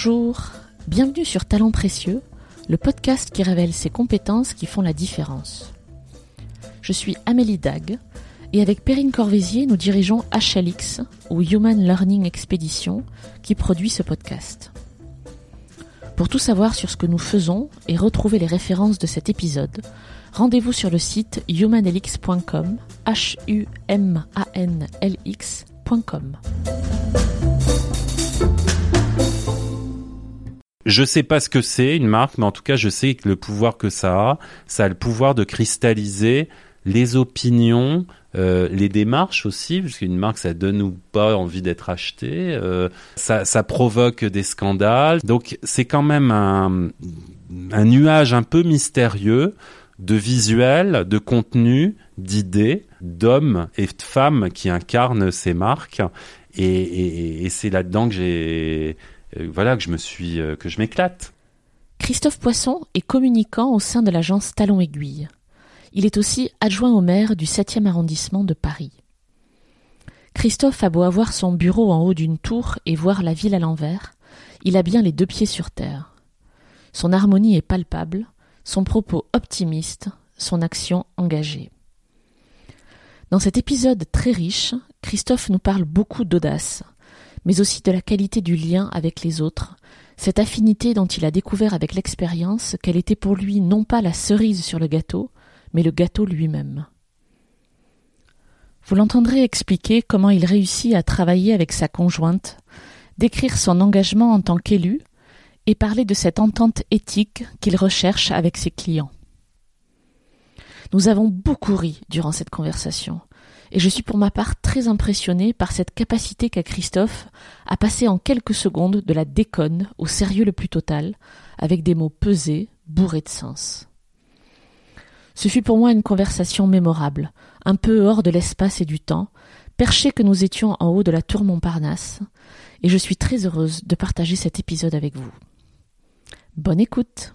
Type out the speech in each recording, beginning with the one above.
Bonjour, bienvenue sur Talents Précieux, le podcast qui révèle ces compétences qui font la différence. Je suis Amélie Dag et avec Perrine Corvézier, nous dirigeons HLX ou Human Learning Expedition qui produit ce podcast. Pour tout savoir sur ce que nous faisons et retrouver les références de cet épisode, rendez-vous sur le site humanlx.com, h u m a n l. Je sais pas ce que c'est une marque, mais en tout cas, je sais que le pouvoir que ça a, ça a le pouvoir de cristalliser les opinions, euh, les démarches aussi, parce qu'une marque, ça donne ou pas envie d'être acheté, euh, ça, ça provoque des scandales. Donc, c'est quand même un, un nuage un peu mystérieux de visuels, de contenu, d'idées, d'hommes et de femmes qui incarnent ces marques. Et, et, et c'est là-dedans que j'ai, voilà, que je me suis, euh, que je m'éclate. Christophe Poisson est communicant au sein de l'agence Talon Aiguille. Il est aussi adjoint au maire du 7e arrondissement de Paris. Christophe a beau avoir son bureau en haut d'une tour et voir la ville à l'envers, il a bien les deux pieds sur terre. Son harmonie est palpable, son propos optimiste, son action engagée. Dans cet épisode très riche, Christophe nous parle beaucoup d'audace, mais aussi de la qualité du lien avec les autres, cette affinité dont il a découvert avec l'expérience qu'elle était pour lui non pas la cerise sur le gâteau, mais le gâteau lui-même. Vous l'entendrez expliquer comment il réussit à travailler avec sa conjointe, décrire son engagement en tant qu'élu et parler de cette entente éthique qu'il recherche avec ses clients. Nous avons beaucoup ri durant cette conversation, et je suis pour ma part très impressionné par cette capacité qu'a Christophe à passer en quelques secondes de la déconne au sérieux le plus total, avec des mots pesés, bourrés de sens. Ce fut pour moi une conversation mémorable, un peu hors de l'espace et du temps, perché que nous étions en haut de la tour Montparnasse, et je suis très heureuse de partager cet épisode avec vous. Bonne écoute.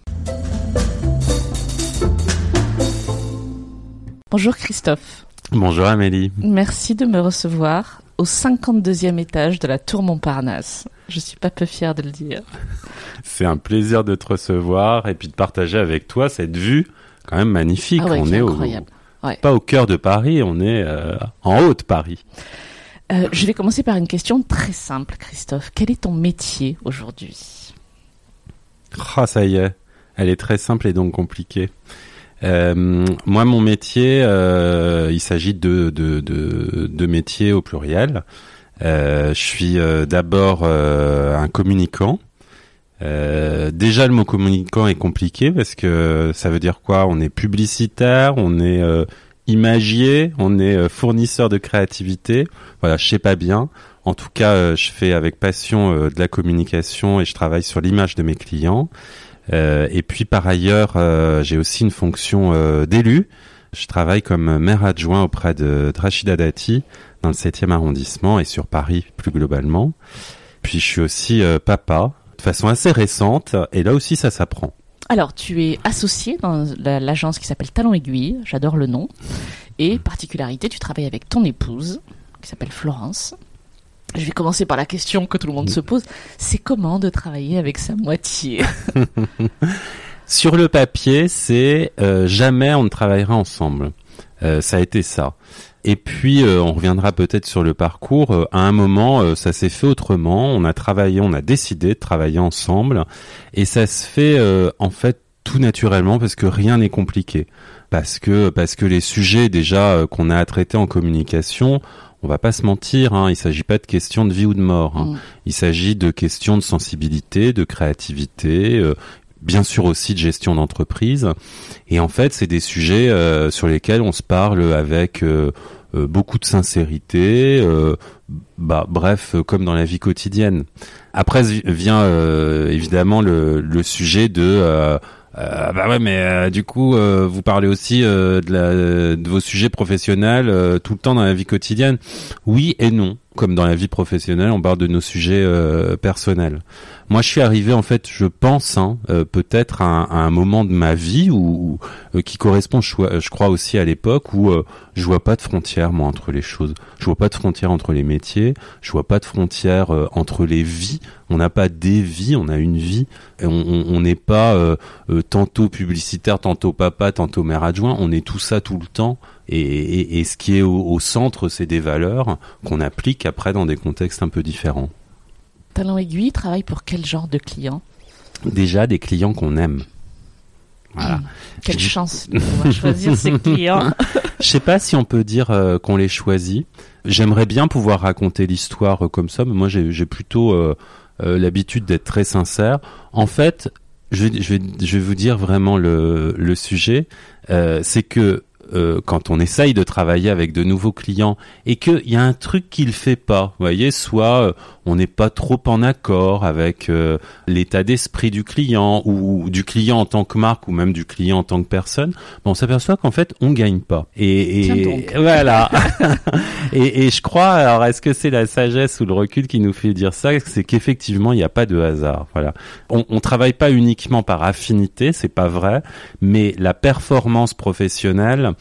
Bonjour Christophe. Bonjour Amélie. Merci de me recevoir au 52e étage de la tour Montparnasse. Je suis pas peu fière de le dire. C'est un plaisir de te recevoir et puis de partager avec toi cette vue quand même magnifique. Ah ouais, on est est au. Ouais. pas au cœur de Paris, on est euh, en haut de Paris. Euh, je vais commencer par une question très simple, Christophe. Quel est ton métier aujourd'hui? Ah, ça y est, elle est très simple et donc compliquée. Euh, moi, mon métier, euh, il s'agit de, de, de, de métiers au pluriel. Euh, je suis euh, d'abord euh, un communicant. Déjà, le mot communicant est compliqué parce que ça veut dire quoi? On est publicitaire, on est imagier, on est fournisseur de créativité. Voilà, je sais pas bien. En tout cas, je fais avec passion de la communication et je travaille sur l'image de mes clients. Euh, et puis par ailleurs, euh, j'ai aussi une fonction euh, d'élu. Je travaille comme maire adjoint auprès de, Rachida Dati dans le 7e arrondissement et sur Paris plus globalement. Puis je suis aussi papa de façon assez récente et là aussi ça s'apprend. Alors, tu es associé dans la- l'agence qui s'appelle Talon Aiguille, j'adore le nom. Et particularité, tu travailles avec ton épouse, qui s'appelle Florence. Je vais commencer par la question que tout le monde se pose. C'est comment de travailler avec sa moitié? Sur le papier, c'est euh, jamais on ne travaillera ensemble. Euh, ça a été ça. Et puis euh, on reviendra peut-être sur le parcours. Euh, à un moment, euh, ça s'est fait autrement. On a travaillé, on a décidé de travailler ensemble, et ça se fait en fait tout naturellement parce que rien n'est compliqué. Parce que parce que les sujets déjà qu'on a à traiter en communication, on va pas se mentir. Hein, il s'agit pas de questions de vie ou de mort. hein. Mm. Il s'agit de questions de sensibilité, de créativité, euh, bien sûr aussi de gestion d'entreprise. Et en fait, c'est des sujets euh, sur lesquels on se parle avec euh, euh, beaucoup de sincérité. euh, bah, bref, comme dans la vie quotidienne. Après vi- vient euh, évidemment le, le sujet de euh, bah ouais, mais euh, du coup, euh, vous parlez aussi de, vos sujets professionnels tout le temps dans la vie quotidienne. Oui et non. comme dans la vie professionnelle, on parle de nos sujets personnels. Moi, je suis arrivé en fait, je pense, hein, euh, peut-être à, un moment de ma vie où, euh, qui correspond, je, crois aussi à l'époque où euh, je vois pas de frontières moi entre les choses. Je vois pas de frontières entre les métiers. Je vois pas de frontières entre les vies. On n'a pas des vies, on a une vie. On n'est pas tantôt publicitaire, tantôt papa, tantôt mère adjoint. On est tout ça tout le temps. Et, ce qui est au centre, c'est des valeurs qu'on applique après dans des contextes un peu différents. Talent Aiguille travaille pour quel genre de clients Déjà des clients qu'on aime. Voilà. Hmm. quelle chance de pouvoir choisir ces clients. Je sais pas si on peut dire euh, qu'on les choisit. J'aimerais bien pouvoir raconter l'histoire euh, comme ça, mais moi j'ai plutôt euh, l'habitude d'être très sincère. En fait, je vais, je vais, je vais vous dire vraiment le, le sujet. c'est que euh, quand on essaye de travailler avec de nouveaux clients et qu'il y a un truc qu'il fait pas, vous voyez, soit euh, on n'est pas trop en accord avec euh, l'état d'esprit du client ou, du client en tant que marque ou même du client en tant que personne, on s'aperçoit qu'en fait on gagne pas. Et, et voilà. et, et, je crois, alors est-ce que c'est la sagesse ou le recul qui nous fait dire ça? C'est qu'effectivement il n'y a pas de hasard. Voilà. On, on travaille pas uniquement par affinité, c'est pas vrai, mais la performance professionnelle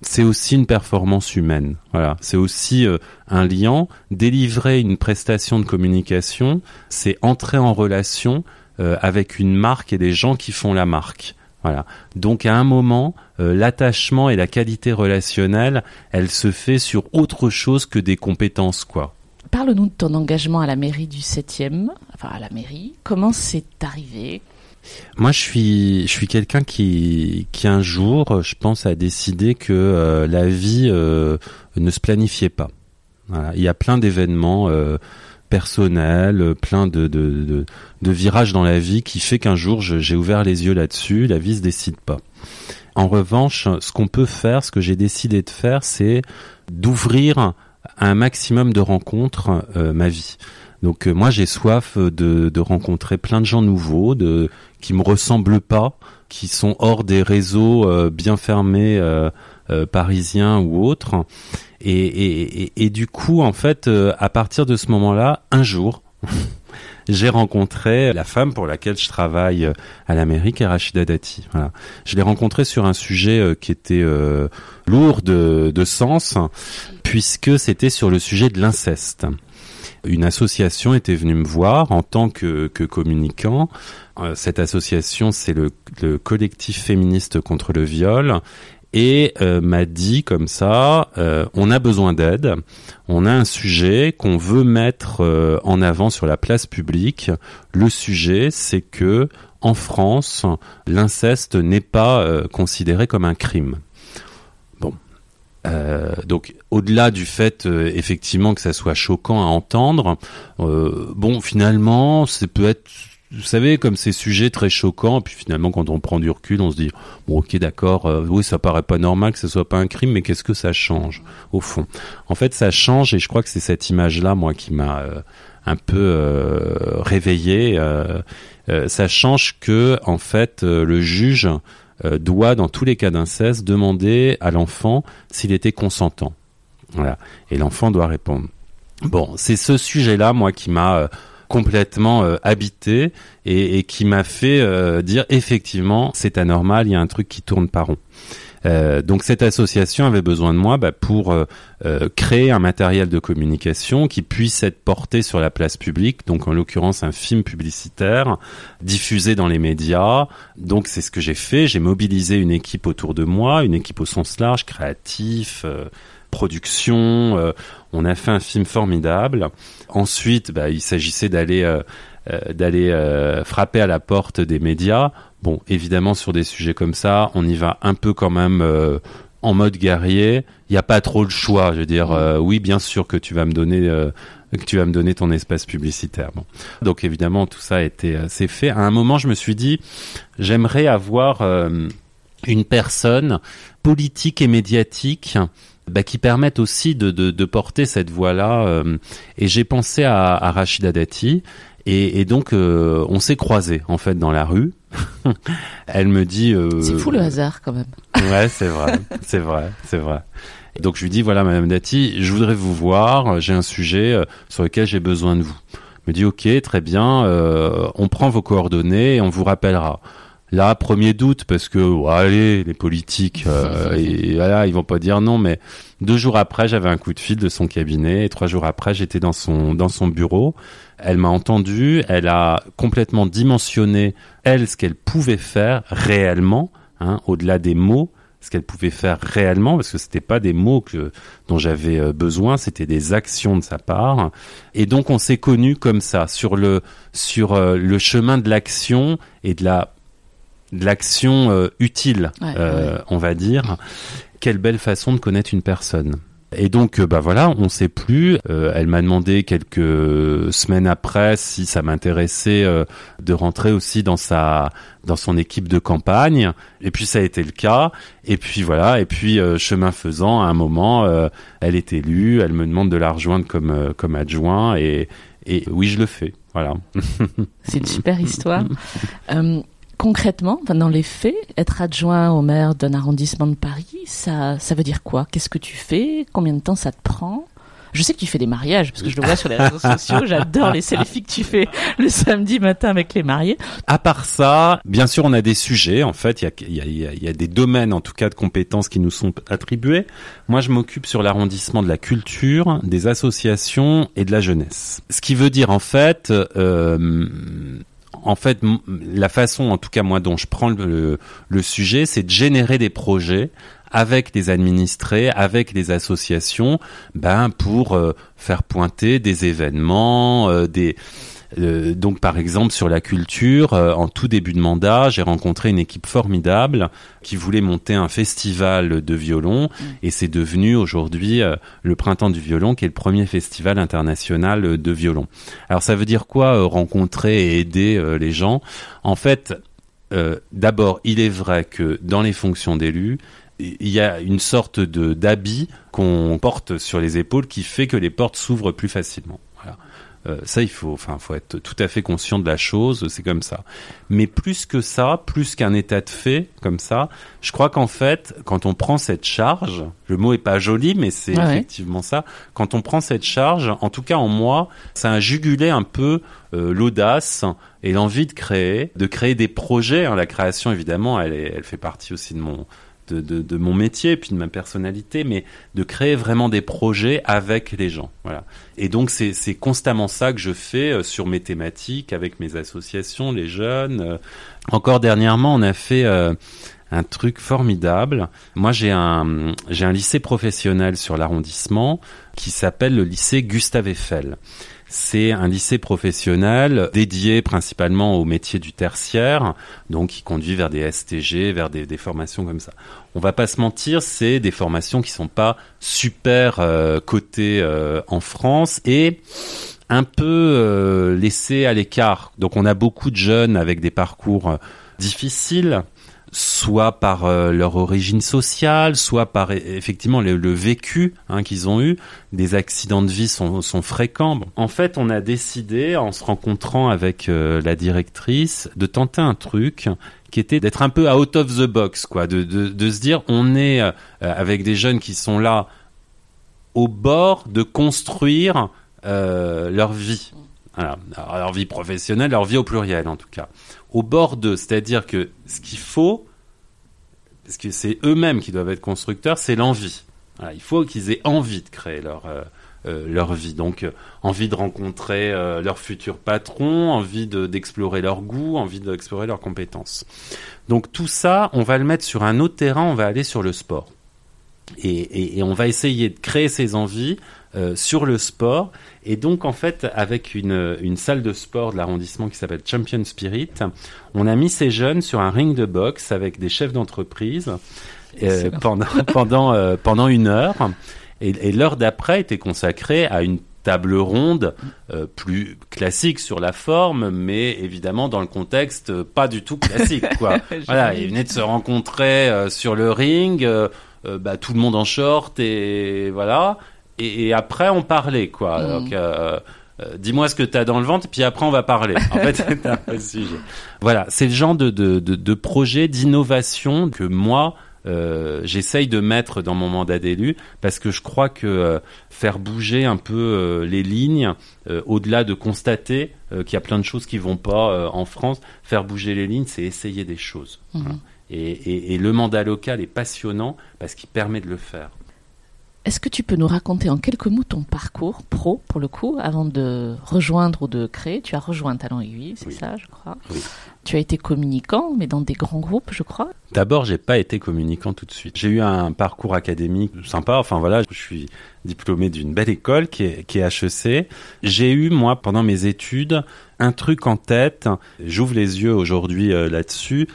c'est aussi une performance humaine. Voilà, c'est aussi euh, un lien. Délivrer une prestation de communication, c'est entrer en relation euh, avec une marque et des gens qui font la marque. Voilà. Donc à un moment, euh, l'attachement et la qualité relationnelle, elle se fait sur autre chose que des compétences, quoi. Parle-nous de ton engagement à la mairie du 7e, enfin à la mairie. Comment c'est arrivé? Moi, je suis, je suis quelqu'un qui, qui un jour, je pense, a décidé que euh, la vie euh, ne se planifiait pas. Il y a plein d'événements euh, personnels, plein de, de, de, de, virages dans la vie qui fait qu'un jour, j'ai ouvert les yeux là-dessus. La vie se décide pas. En revanche, ce qu'on peut faire, ce que j'ai décidé de faire, c'est d'ouvrir un maximum de rencontres ma vie. Donc moi j'ai soif de, de rencontrer plein de gens nouveaux, de qui me ressemblent pas, qui sont hors des réseaux euh, bien fermés euh, euh, parisiens ou autres. Et, du coup, en fait, à partir de ce moment-là, un jour, j'ai rencontré la femme pour laquelle je travaille à l'Amérique, Rachida Dati. Je l'ai rencontrée sur un sujet qui était lourd de sens, puisque c'était sur le sujet de l'inceste une association était venue me voir en tant que, communicant. Euh, cette association, c'est le, collectif féministe contre le viol et euh, m'a dit comme ça, euh, on a besoin d'aide, on a un sujet qu'on veut mettre en avant sur la place publique. Le sujet, c'est que en France, l'inceste n'est pas considéré comme un crime. Euh, donc au-delà du fait euh, effectivement que ça soit choquant à entendre, euh, bon finalement c'est peut être vous savez, comme ces sujets très choquants, puis finalement, quand on prend du recul, on se dit, bon, ok, d'accord, oui, ça paraît pas normal que ce soit pas un crime, mais qu'est-ce que ça change, au fond? En fait, ça change, et je crois que c'est cette image-là, moi, qui m'a un peu réveillé. ça change que, en fait, le juge euh, doit, dans tous les cas d'inceste, demander à l'enfant s'il était consentant. Voilà. Et l'enfant doit répondre. Bon, c'est ce sujet-là, moi, qui m'a euh, complètement euh, habité et, et, qui m'a fait dire effectivement, c'est anormal, il y a un truc qui tourne pas rond. Euh, donc cette association avait besoin de moi bah, pour euh, euh, créer un matériel de communication qui puisse être porté sur la place publique, donc en l'occurrence un film publicitaire diffusé dans les médias. Donc c'est ce que j'ai fait, j'ai mobilisé une équipe autour de moi, une équipe au sens large, créatif, production. on a fait un film formidable. Ensuite, bah, il s'agissait d'aller d'aller frapper à la porte des médias Bon, évidemment, sur des sujets comme ça, on y va un peu quand même euh, en mode guerrier. Il n'y a pas trop de choix. Je veux dire, euh, oui, bien sûr que tu vas me donner, euh, que tu vas me donner ton espace publicitaire. Bon. Donc évidemment, tout ça a été, c'est fait. À un moment, je me suis dit, j'aimerais avoir une personne politique et médiatique bah, qui permette aussi de, de, de porter cette voix-là. et j'ai pensé à, à Rachida Dati. Et, et donc, on s'est croisés en fait dans la rue. Elle me dit. Euh, c'est fou le hasard quand même. ouais, c'est vrai, c'est vrai, c'est vrai. donc je lui dis voilà, Madame Dati, je voudrais vous voir. J'ai un sujet euh, sur lequel j'ai besoin de vous. Elle me dit ok, très bien. Euh, on prend vos coordonnées et on vous rappellera. Là, premier doute parce que allez, les politiques, euh, et voilà, ils vont pas dire non. Mais deux jours après, j'avais un coup de fil de son cabinet et trois jours après, j'étais dans son dans son bureau. Elle m'a entendu, elle a complètement dimensionné elle ce qu'elle pouvait faire réellement, hein, au-delà des mots, ce qu'elle pouvait faire réellement, parce que c'était pas des mots que dont j'avais euh, besoin, c'était des actions de sa part. Et donc on s'est connus comme ça sur le sur euh, le chemin de l'action et de la de l'action euh, utile, euh, on va dire. Quelle belle façon de connaître une personne. Et donc, euh, bah voilà, on sait plus. elle m'a demandé quelques semaines après si ça m'intéressait de rentrer aussi dans sa, dans son équipe de campagne. Et puis ça a été le cas. Et puis voilà. Et puis chemin faisant, à un moment, elle est élue. Elle me demande de la rejoindre comme comme adjoint. Et et oui, je le fais. Voilà. C'est une super histoire concrètement, dans les faits, être adjoint au maire d'un arrondissement de Paris, ça, ça veut dire quoi? Qu'est-ce que tu fais? Combien de temps ça te prend? Je sais que tu fais des mariages, parce que je le vois sur les réseaux sociaux. J'adore les selfies que tu fais le samedi matin avec les mariés. À part ça, bien sûr, on a des sujets. En fait, il y a, y, a, y a, des domaines, en tout cas, de compétences qui nous sont attribués. Moi, je m'occupe sur l'arrondissement de la culture, des associations et de la jeunesse. Ce qui veut dire, en fait, euh, en fait, la façon, en tout cas moi, dont je prends le, sujet, c'est de générer des projets avec des administrés, avec des associations, ben pour euh, faire pointer des événements, euh, des euh, donc par exemple sur la culture, euh, en tout début de mandat, j'ai rencontré une équipe formidable qui voulait monter un festival de violon mm. et c'est devenu aujourd'hui euh, le printemps du violon qui est le premier festival international de violon. Alors ça veut dire quoi rencontrer et aider les gens? En fait, d'abord, il est vrai que dans les fonctions d'élus, il y a une sorte de d'habit qu'on porte sur les épaules qui fait que les portes s'ouvrent plus facilement. Euh, ça, il faut, enfin, faut être tout à fait conscient de la chose. C'est comme ça. Mais plus que ça, plus qu'un état de fait comme ça, je crois qu'en fait, quand on prend cette charge, le mot est pas joli, mais c'est effectivement ça. Quand on prend cette charge, en tout cas en moi, ça a jugulé un peu euh, l'audace et l'envie de créer, de créer des projets. Hein. La création, évidemment, elle, elle fait partie aussi de mon de, mon métier puis de ma personnalité, mais de créer vraiment des projets avec les gens. Voilà. Et donc c'est constamment ça que je fais euh, sur mes thématiques avec mes associations, les jeunes. Euh. Encore dernièrement, on a fait euh, un truc formidable. Moi, j'ai un j'ai un lycée professionnel sur l'arrondissement qui s'appelle le lycée Gustave Eiffel. C'est un lycée professionnel dédié principalement au métier du tertiaire, donc qui conduit vers des STG, vers des, formations comme ça. On va pas se mentir, c'est des formations qui sont pas super euh, cotées euh, en France et un peu euh, laissées à l'écart. Donc on a beaucoup de jeunes avec des parcours difficiles soit par euh, leur origine sociale, soit par e, effectivement le, vécu hein, qu'ils ont eu. Des accidents de vie sont, fréquents. En fait, on a décidé, en se rencontrant avec euh, la directrice, de tenter un truc qui était d'être un peu out of the box, quoi, de, de, se dire on est euh, avec des jeunes qui sont là au bord de construire leur vie. Voilà. leur vie professionnelle, leur vie au pluriel en tout cas au bord d'eux. C'est-à-dire que ce qu'il faut, parce que c'est eux-mêmes qui doivent être constructeurs, c'est l'envie. il faut qu'ils aient envie de créer leur, euh, euh, leur vie. Donc, euh, envie de rencontrer leur futur patron, envie d'explorer leur goût, envie d'explorer leurs compétences. Donc, tout ça, on va le mettre sur un autre terrain, on va aller sur le sport. Et on va essayer de créer ces envies euh, sur le sport. Et donc, en fait, avec une, une salle de sport de l'arrondissement qui s'appelle Champion Spirit, on a mis ces jeunes sur un ring de boxe avec des chefs d'entreprise euh, pendant, pendant, euh, pendant une heure. Et, et l'heure d'après était consacrée à une table ronde plus classique sur la forme, mais évidemment dans le contexte pas du tout classique. Quoi. voilà, ils venaient de se rencontrer sur le ring, bah, tout le monde en short et voilà et, après on parlait quoi. Mm. Donc, euh, dis-moi ce que tu as dans le ventre, puis après on va parler. En fait, c'est un peu sujet. Voilà, c'est le genre de, de, de, de projet d'innovation que moi, euh, j'essaye de mettre dans mon mandat d'élu parce que je crois que euh, faire bouger un peu euh, les lignes, au-delà de constater qu'il y a plein de choses qui vont pas en France, faire bouger les lignes, c'est essayer des choses. Mhm. Et, le mandat local est passionnant parce qu'il permet de le faire. Est-ce que tu peux nous raconter en quelques mots ton parcours pro, pour le coup, avant de rejoindre ou de créer? Tu as rejoint Talent Aiguille, c'est ça, je crois. Oui. Tu as été communicant, mais dans des grands groupes, je crois. D'abord, j'ai pas été communicant tout de suite. J'ai eu un parcours académique sympa. Enfin voilà, je suis diplômé d'une belle école qui est, qui est HEC. J'ai eu moi pendant mes études un truc en tête. J'ouvre les yeux aujourd'hui euh, là-dessus.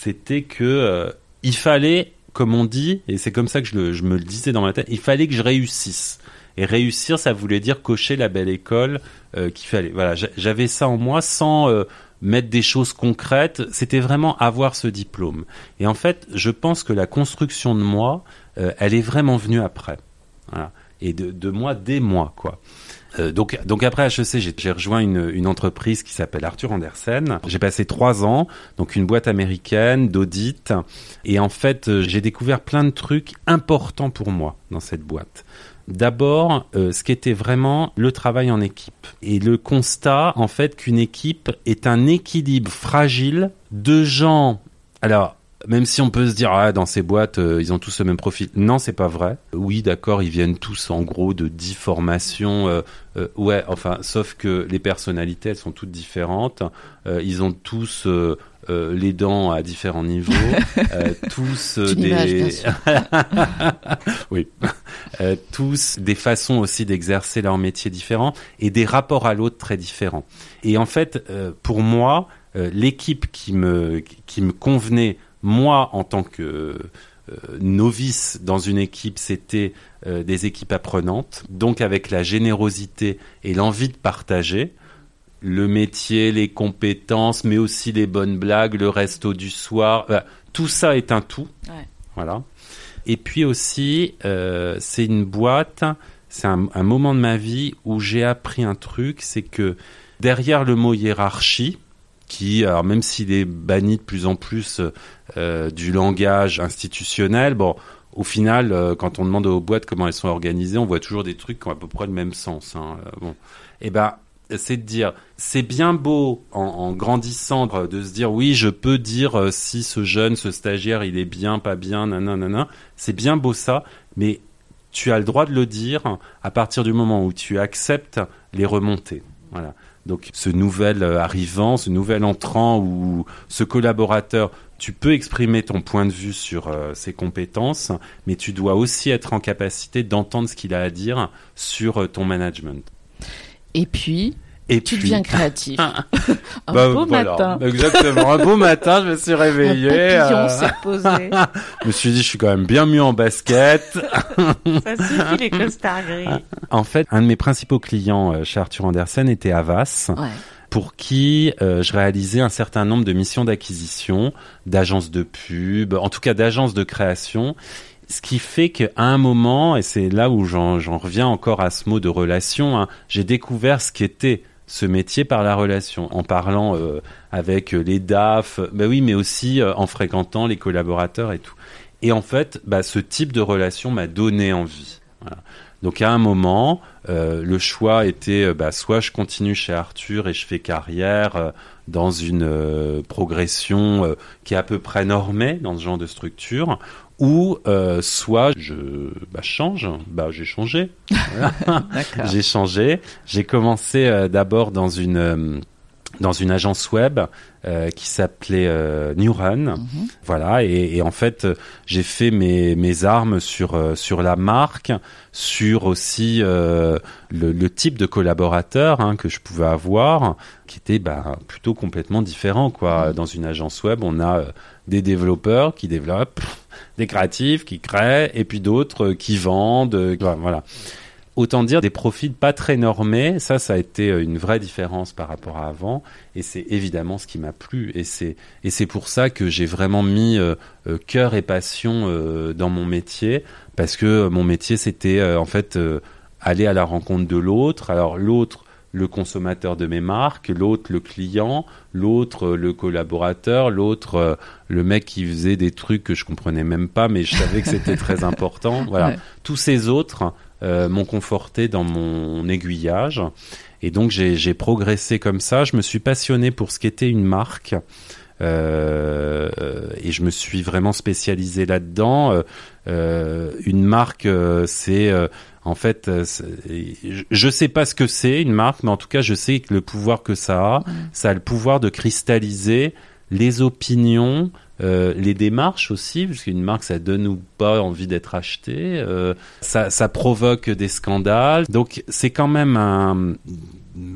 C'était que euh, il fallait comme on dit, et c'est comme ça que je, me le disais dans ma tête, il fallait que je réussisse. Et réussir, ça voulait dire cocher la belle école euh, qu'il fallait. Voilà, j'avais ça en moi sans euh, mettre des choses concrètes. C'était vraiment avoir ce diplôme. Et en fait, je pense que la construction de moi, euh, elle est vraiment venue après. Et de, de moi, dès moi, quoi. Euh, donc, donc après HEC, j'ai rejoint une, entreprise qui s'appelle Arthur Andersen. J'ai passé trois ans, donc une boîte américaine d'audit, et en fait, euh, j'ai découvert plein de trucs importants pour moi dans cette boîte. D'abord, euh, ce qui était vraiment le travail en équipe et le constat, en fait, qu'une équipe est un équilibre fragile de gens. Alors, même si on peut se dire ah, dans ces boîtes euh, ils ont tous le même profil. Non, c'est pas vrai. Oui, d'accord, ils viennent tous en gros de dix formations. Euh, euh, ouais, enfin, sauf que les personnalités elles sont toutes différentes. ils ont tous les dents à différents niveaux, tous des oui, tous des façons aussi d'exercer leur métier différents et des rapports à l'autre très différents. Et en fait, pour moi, l'équipe qui me qui me convenait moi, en tant que euh, novice dans une équipe, c'était euh, des équipes apprenantes, donc avec la générosité et l'envie de partager le métier, les compétences, mais aussi les bonnes blagues, le resto du soir. tout ça est un tout. Voilà. Et puis aussi, euh, c'est une boîte, c'est un, moment de ma vie où j'ai appris un truc, c'est que derrière le mot hiérarchie, qui, alors même s'il est banni de plus en plus euh, du langage institutionnel, bon, au final, euh, quand on demande aux boîtes comment elles sont organisées, on voit toujours des trucs qui ont à peu près le même sens. Hein, euh, bon, et eh ben, c'est de dire, c'est bien beau en, grandissant de se dire oui, je peux dire si ce jeune, ce stagiaire, il est bien, pas bien, nanana, c'est bien beau ça, mais tu as le droit de le dire à partir du moment où tu acceptes les remontées. Voilà. Donc ce nouvel euh, arrivant, ce nouvel entrant ou ce collaborateur, tu peux exprimer ton point de vue sur euh, ses compétences, mais tu dois aussi être en capacité d'entendre ce qu'il a à dire sur euh, ton management. Et puis, et tu deviens créatif. un bah, beau matin. Exactement. Un beau matin, je me suis réveillé. Un s'est posé. je me suis dit, je suis quand même bien mieux en basket. Ça suffit les costards gris. En fait, un de mes principaux clients euh, chez Arthur Andersen était Avas. pour qui euh, je réalisais un certain nombre de missions d'acquisition, d'agences de pub, en tout cas d'agences de création. Ce qui fait qu'à un moment, et c'est là où j'en reviens encore à ce mot de relation, hein, j'ai découvert ce qu'était ce métier par la relation, en parlant euh, avec les DAF, bah oui, mais aussi euh, en fréquentant les collaborateurs et tout. Et en fait, bah, ce type de relation m'a donné envie. Donc à un moment, euh, le choix était bah, soit je continue chez Arthur et je fais carrière dans une progression qui est à peu près normée dans ce genre de structure, ou euh, soit je bah, change, bah j'ai changé, j'ai changé, j'ai commencé euh, d'abord dans une euh, dans une agence web qui s'appelait New Run. Mhm. Voilà, et, et, en fait, j'ai fait mes, mes armes sur, sur la marque, sur aussi le, le, type de collaborateur hein, que je pouvais avoir, qui était bah, plutôt complètement différent. Quoi. Mhm. Dans une agence web, on a des développeurs qui développent, des créatifs qui créent, et puis d'autres qui vendent. Voilà autant dire des profils pas très normés. Ça, ça a été euh, une vraie différence par rapport à avant, et c'est évidemment ce qui m'a plu. Et c'est et c'est pour ça que j'ai vraiment mis euh, euh, cœur et passion dans mon métier, parce que mon métier c'était en fait aller à la rencontre de l'autre. Alors l'autre le consommateur de mes marques, l'autre le client, l'autre le collaborateur, l'autre le mec qui faisait des trucs que je comprenais même pas, mais je savais que c'était très important. Voilà, tous ces autres m'ont conforté dans mon aiguillage. Et donc j'ai progressé comme ça. Je me suis passionné pour ce qu'était une marque. Euh, et je me suis vraiment spécialisé là-dedans. Euh, euh une marque, euh, c'est en fait, je sais pas ce que c'est une marque, mais en tout cas, je sais que le pouvoir que ça a, ça a le pouvoir de cristalliser les opinions, euh, les démarches aussi, parce qu'une marque, ça donne ou pas envie d'être acheté. Euh, ça, ça, provoque des scandales. Donc, c'est quand même un,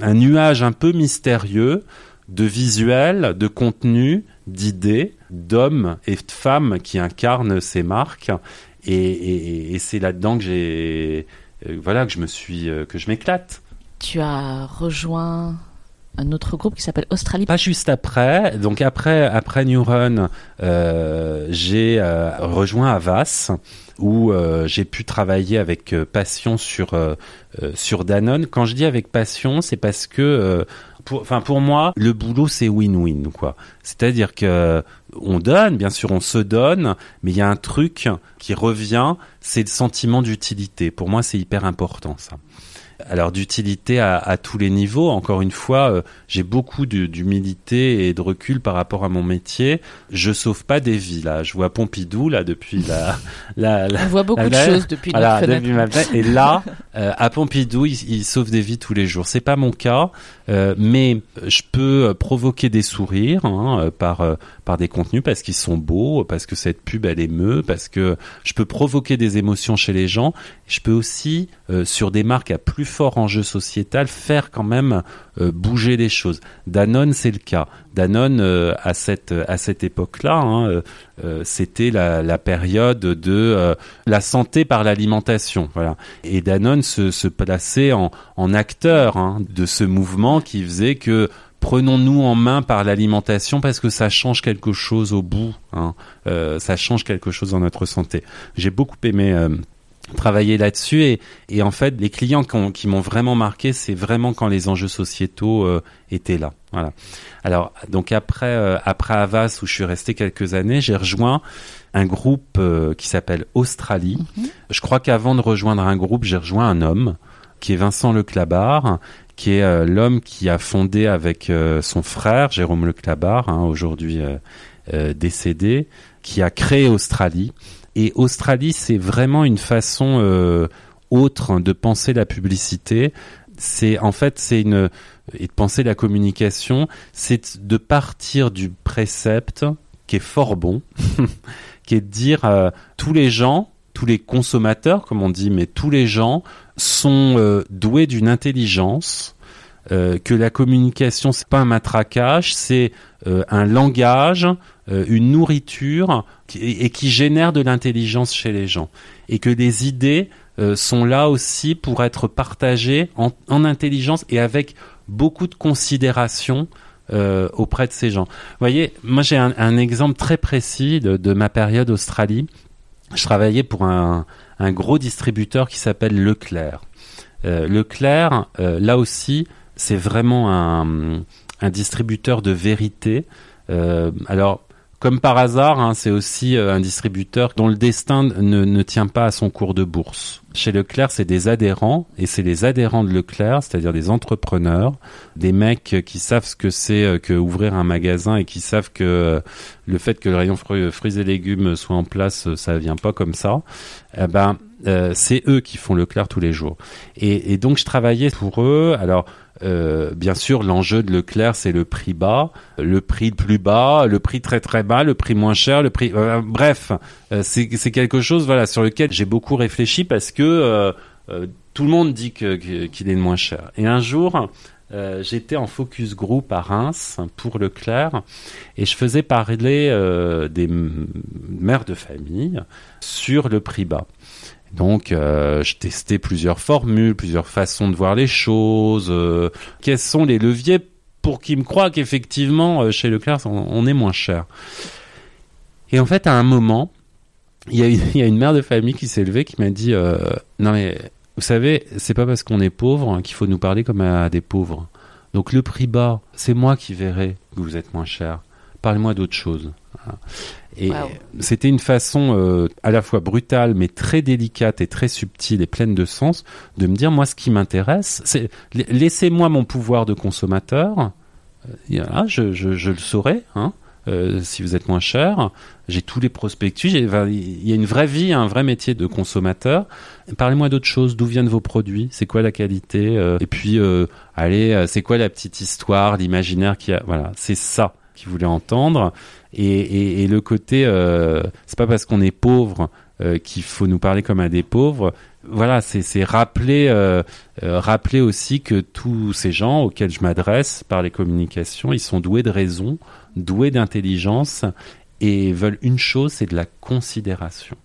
un nuage un peu mystérieux de visuels, de contenu, d'idées, d'hommes et de femmes qui incarnent ces marques. Et, c'est là-dedans que j'ai, euh, voilà, que je me suis, euh, que je m'éclate. Tu as rejoint un autre groupe qui s'appelle Australie. Pas juste après. Donc après, après New Run, euh, j'ai rejoint Avas où j'ai pu travailler avec passion sur sur Danone. Quand je dis avec passion, c'est parce que pour, enfin pour moi, le boulot c'est win-win quoi. C'est-à-dire que on donne, bien sûr, on se donne, mais il y a un truc qui revient, c'est le sentiment d'utilité. Pour moi, c'est hyper important ça alors d'utilité à, tous les niveaux. Encore une fois, euh, j'ai beaucoup d'humilité et de recul par rapport à mon métier. Je sauve pas des vies là. Je vois Pompidou là depuis la. la, On voit beaucoup de choses depuis notre fenêtre. et là, euh, à Pompidou, il, sauve des vies tous les jours. C'est pas mon cas, euh, mais je peux provoquer des sourires hein, par par des contenus parce qu'ils sont beaux, parce que cette pub elle émeut, parce que je peux provoquer des émotions chez les gens. Je peux aussi sur des marques à plus fort enjeu sociétal, faire quand même euh, bouger les choses. Danone, c'est le cas. Danone, euh, à cette à cette époque-là, hein, euh, c'était la, période de la santé par l'alimentation. Et Danone se, se plaçait en, en acteur hein, de ce mouvement qui faisait que prenons-nous en main par l'alimentation parce que ça change quelque chose au bout. Hein. ça change quelque chose dans notre santé. J'ai beaucoup aimé travailler là-dessus et, et, en fait les clients qui, m'ont vraiment marqué c'est vraiment quand les enjeux sociétaux euh, étaient là. Voilà. Alors donc après euh, après Avas où je suis resté quelques années j'ai rejoint un groupe euh, qui s'appelle Australie. Mhm. je crois qu'avant de rejoindre un groupe j'ai rejoint un homme qui est Vincent Leclabar qui est l'homme qui a fondé avec son frère Jérôme Leclabar hein, aujourd'hui décédé qui a créé Australie et Australie, c'est vraiment une façon euh, autre de penser la publicité. C'est en fait, c'est une et de penser la communication, c'est de partir du précepte qui est fort bon, qui est de dire euh, tous les gens, tous les consommateurs, comme on dit, mais tous les gens sont euh, doués d'une intelligence. que la communication c'est pas un matraquage, c'est un langage, une nourriture et qui génère de l'intelligence chez les gens. Et que les idées euh, sont là aussi pour être partagées en, intelligence et avec beaucoup de considération euh, auprès de ces gens. Vous voyez, moi j'ai un, exemple très précis de, ma période Australie. Je travaillais pour un, gros distributeur qui s'appelle Leclerc. Euh, Leclerc, là aussi, c'est vraiment un, un, distributeur de vérité. alors, comme par hasard, hein, c'est aussi euh, un distributeur dont le destin ne, ne, tient pas à son cours de bourse. Chez Leclerc, c'est des adhérents, et c'est les adhérents de Leclerc, c'est-à-dire des entrepreneurs, des mecs qui savent ce que c'est euh, que ouvrir un magasin et qui savent que euh, le fait que le rayon fruits, et légumes soit en place, ça vient pas comme ça. Eh ben, c'est eux qui font Leclerc tous les jours. Et, et donc, je travaillais pour eux. Alors, euh, bien sûr, l'enjeu de Leclerc, c'est le prix bas, le prix plus bas, le prix très très bas, le prix moins cher, le prix. Euh, bref, euh, c'est quelque chose voilà sur lequel j'ai beaucoup réfléchi parce que tout le monde dit qu'il est le moins cher. Et un jour, j'étais en focus group à Reims pour Leclerc et je faisais parler des mères de famille sur le prix bas. Donc, euh, je testais plusieurs formules, plusieurs façons de voir les choses. Euh, quels sont les leviers pour qu'ils me croient qu'effectivement, euh, chez Leclerc, on, est moins cher Et en fait, à un moment, il y, a une, mère de famille qui s'est levée qui m'a dit Non, mais Vous savez, c'est pas parce qu'on est pauvre qu'il faut nous parler comme à des pauvres. Donc le prix bas, c'est moi qui verrai que vous êtes moins cher. Parlez-moi d'autre chose. Et c'était une façon euh, à la fois brutale, mais très délicate et très subtile et pleine de sens, de me dire moi ce qui m'intéresse, c'est laissez-moi mon pouvoir de consommateur. Euh, je, je, le saurai. Hein. Euh, si vous êtes moins cher. J'ai tous les prospectus. Il y a une vraie vie, un vrai métier de consommateur. Parlez-moi d'autre chose. D'où viennent vos produits C'est quoi la qualité Et puis, allez, c'est quoi la petite histoire, l'imaginaire qui a Voilà, c'est ça qu'il voulait entendre. Et, le côté, euh, c'est pas parce qu'on est pauvre euh, qu'il faut nous parler comme à des pauvres. Voilà, c'est rappeler, euh, rappeler aussi que tous ces gens auxquels je m'adresse par les communications, ils sont doués de raison, doués d'intelligence et veulent une chose, c'est de la considération.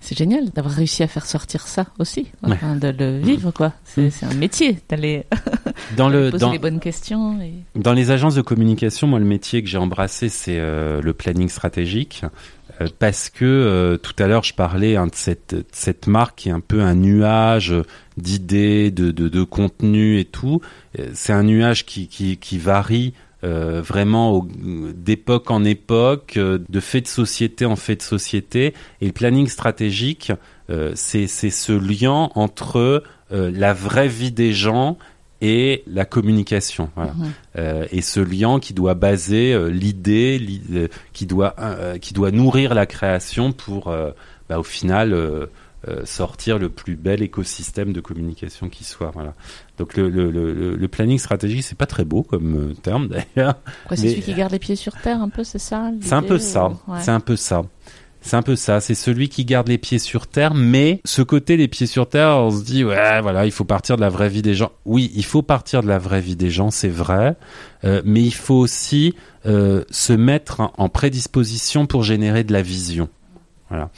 C'est génial d'avoir réussi à faire sortir ça aussi, de le vivre quoi. C'est mm. un métier d'aller poser les bonnes questions. Dans les agences de communication, moi le métier que j'ai embrassé c'est euh, le planning stratégique euh, parce que euh, tout à l'heure je parlais hein, de cette, cette marque qui est un peu un nuage d'idées, de, de, de contenu et tout. C'est un nuage qui, qui, qui varie euh, vraiment d'époque en époque, euh, de fait de société en fait de société. Et le planning stratégique, euh, c'est ce lien entre la vraie vie des gens et la communication. Voilà. Mhm. et ce lien qui doit baser l'idée, qui doit qui doit nourrir la création pour, bah, au final euh, sortir le plus bel écosystème de communication qui soit. Voilà. Donc le, le, le, le planning stratégique, c'est pas très beau comme euh, terme d'ailleurs. C'est celui qui garde les pieds sur terre, un peu, c'est ça C'est un peu ça. C'est un peu ça. C'est un peu ça, c'est celui qui garde les pieds sur terre, mais ce côté les pieds sur terre, on se dit ouais voilà, il faut partir de la vraie vie des gens. Oui, il faut partir de la vraie vie des gens, c'est vrai, euh, mais il faut aussi euh, se mettre en prédisposition pour générer de la vision. Voilà.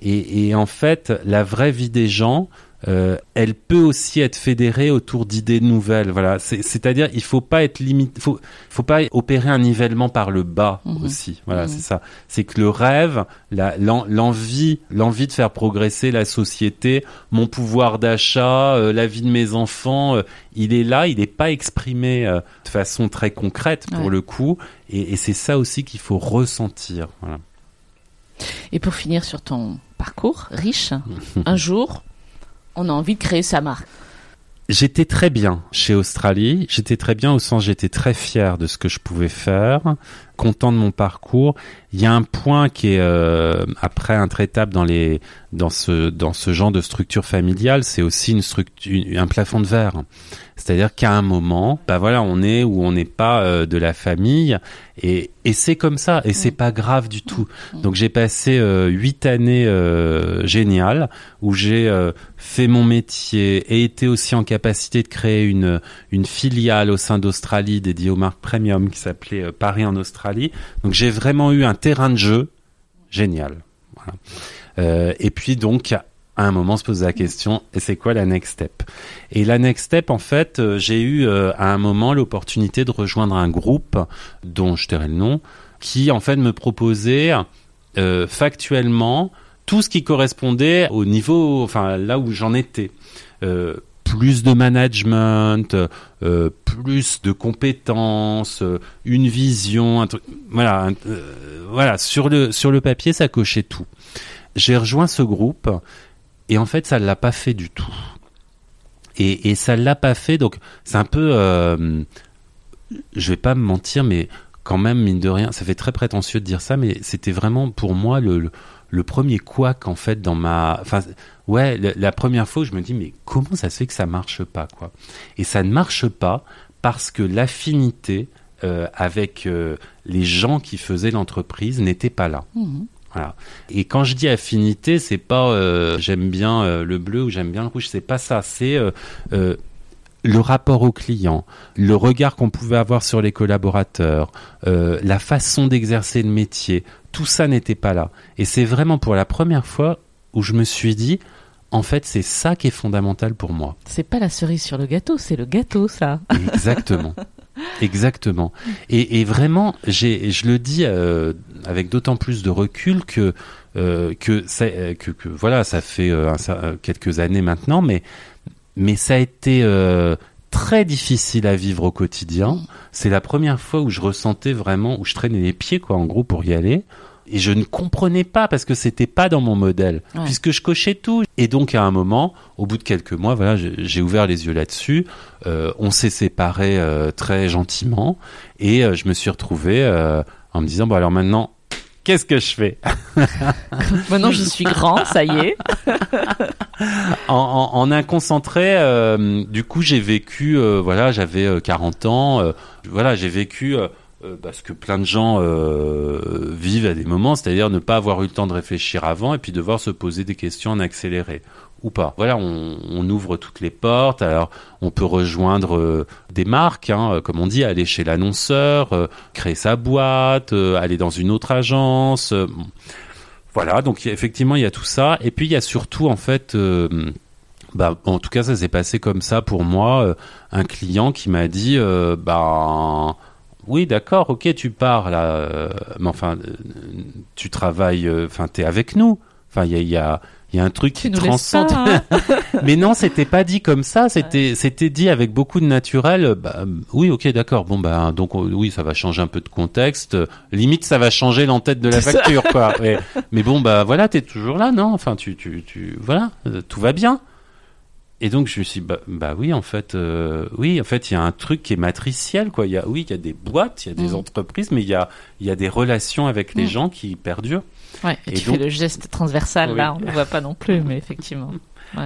Et, et, en fait, la vraie vie des gens, elle peut aussi être fédérée autour d'idées nouvelles. Voilà, c'est-à-dire il faut pas être limité, faut, faut pas opérer un nivellement par le bas mhm. aussi. Voilà, mhm. c'est ça. C'est que le rêve, l'envie, l'envie de faire progresser la société, mon pouvoir d'achat, euh, la vie de mes enfants, euh, il est là, il n'est pas exprimé euh, de façon très concrète pour le coup. Et, et c'est ça aussi qu'il faut ressentir. Voilà. Et pour finir sur ton parcours riche, un jour, on a envie de créer sa marque. J'étais très bien chez Australie. J'étais très bien au sens j'étais très fier de ce que je pouvais faire, content de mon parcours. Il y a un point qui est euh, après intraitable dans les dans ce dans ce genre de structure familiale, c'est aussi une structure un plafond de verre. C'est-à-dire qu'à un moment, bah voilà, on est où on n'est pas euh, de la famille et, et c'est comme ça et c'est pas grave du tout. Donc j'ai passé euh, huit années géniales où j'ai fait mon métier et été aussi en capacité de créer une une filiale au sein d'Australie dédiée aux marques premium qui s'appelait Paris en Australie. Donc j'ai vraiment eu un terrain de jeu génial. Voilà. et puis donc à un moment se poser la question et c'est quoi la next step? Et la next step en fait, euh, j'ai eu euh, à un moment l'opportunité de rejoindre un groupe dont je tairai le nom qui en fait me proposait euh, factuellement tout ce qui correspondait au niveau enfin là où j'en étais. Plus de management, plus de compétences, une vision, un truc, voilà, voilà sur le sur le papier ça cochait tout. J'ai rejoint ce groupe et en fait, ça ne l'a pas fait du tout. Et, et ça l'a pas fait, donc c'est un peu, euh, je vais pas me mentir, mais quand même mine de rien, ça fait très prétentieux de dire ça, mais c'était vraiment pour moi le, le, premier couac en fait dans ma, ouais, la, première fois où je me dis mais comment ça se fait que ça marche pas quoi? Et ça ne marche pas parce que l'affinité euh, avec euh, les gens qui faisaient l'entreprise n'était pas là. Mmh. Voilà. Et quand je dis affinité, c'est pas euh, j'aime bien le bleu ou j'aime bien le rouge, c'est pas ça. C'est le rapport au client, le regard qu'on pouvait avoir sur les collaborateurs, la façon d'exercer le métier, tout ça n'était pas là. Et c'est vraiment pour la première fois où je me suis dit, en fait, c'est ça qui est fondamental pour moi. C'est pas la cerise sur le gâteau, c'est le gâteau, ça. Exactement. Exactement. Et, et vraiment, je le dis euh, avec d'autant plus de recul que que, que, que voilà, ça fait quelques années maintenant, mais mais ça a été très difficile à vivre au quotidien. C'est la première fois où je ressentais vraiment, où je traînais les pieds, quoi, en gros, pour y aller. Et je ne comprenais pas parce que c'était pas dans mon modèle, puisque je cochais tout. Et donc à un moment, au bout de quelques mois, voilà, j'ai ouvert les yeux là-dessus. Euh, on s'est séparés euh, très gentiment, et euh, je me suis retrouvé en me disant bon alors maintenant, qu'est-ce que je fais? Maintenant, je suis grand, ça y est. en, en, un concentré, euh, du coup, j'ai vécu, euh, voilà, j'avais 40 euh, ans, voilà, j'ai vécu parce que plein de gens vivent à des moments, c'est-à-dire ne pas avoir eu le temps de réfléchir avant et puis devoir se poser des questions en accéléré ou pas. Voilà, on, ouvre toutes les portes. Alors, on peut rejoindre euh, des marques, hein, comme on dit, aller chez l'annonceur, euh, créer sa boîte, euh, aller dans une autre agence. voilà, donc effectivement, il y a tout ça. Et puis, il y a surtout, en fait, bah, en tout cas, ça s'est passé comme ça pour moi. un client qui m'a dit, bah, oui, d'accord, ok, tu pars là, mais enfin, tu travailles, enfin, t'es avec nous. Enfin, il y a il y a un truc qui transcende. Hein. mais non, c'était pas dit comme ça. C'était, c'était dit avec beaucoup de naturel. Bah, oui, ok, d'accord. Bon, bah, donc oui, ça va changer un peu de contexte. Limite, ça va changer l'entête de la facture, quoi. Mais, mais, bon, bah voilà, t'es toujours là, non? Enfin, tu, tu, tu, voilà, euh, tout va bien. Et donc je me suis dit, bah, bah oui en fait euh, oui en fait il y a un truc qui est matriciel quoi il y a oui il y a des boîtes il y a des mm. entreprises mais il y a il y a des relations avec les mm. gens qui perdurent Ouais, et, tu fais le geste transversal là, on ne le voit pas non plus, mais effectivement.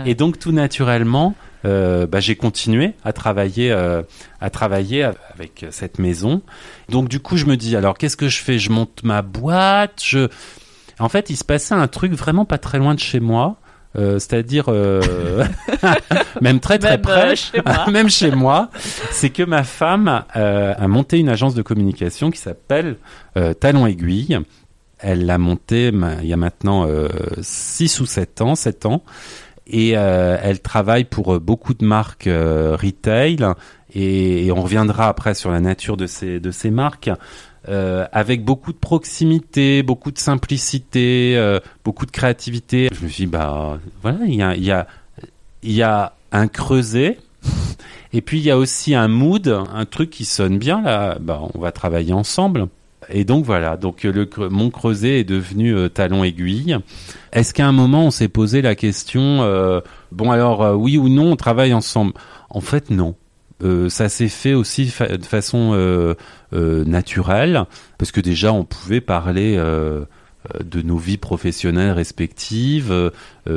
Et donc tout naturellement, euh, bah, j'ai continué à travailler, euh, à travailler avec cette maison. Donc du coup, je me dis alors qu'est-ce que je fais? Je monte ma boîte? Je, en fait, il se passait un truc vraiment pas très loin de chez moi. Euh, c'est-à-dire euh, même très très près, même chez moi, c'est que ma femme a monté une agence de communication qui s'appelle Talon Aiguille, elle l'a montée il y a maintenant 6 euh, ou 7 ans, 7 ans. Et euh, elle travaille pour euh, beaucoup de marques retail. Et, on reviendra après sur la nature de ces, de ces marques. Avec beaucoup de proximité, beaucoup de simplicité, beaucoup de créativité. Je me suis dit, bah voilà, il y a, un creuset. Et puis il y a aussi un mood, un truc qui sonne bien là. Bah, on va travailler ensemble. Et donc voilà, donc le mon creuset est devenu euh, talon aiguille. Est-ce qu'à un moment on s'est posé la question, euh, bon alors euh, oui ou non on travaille ensemble? En fait non. Ça s'est fait aussi de façon naturelle parce que déjà on pouvait parler de nos vies professionnelles respectives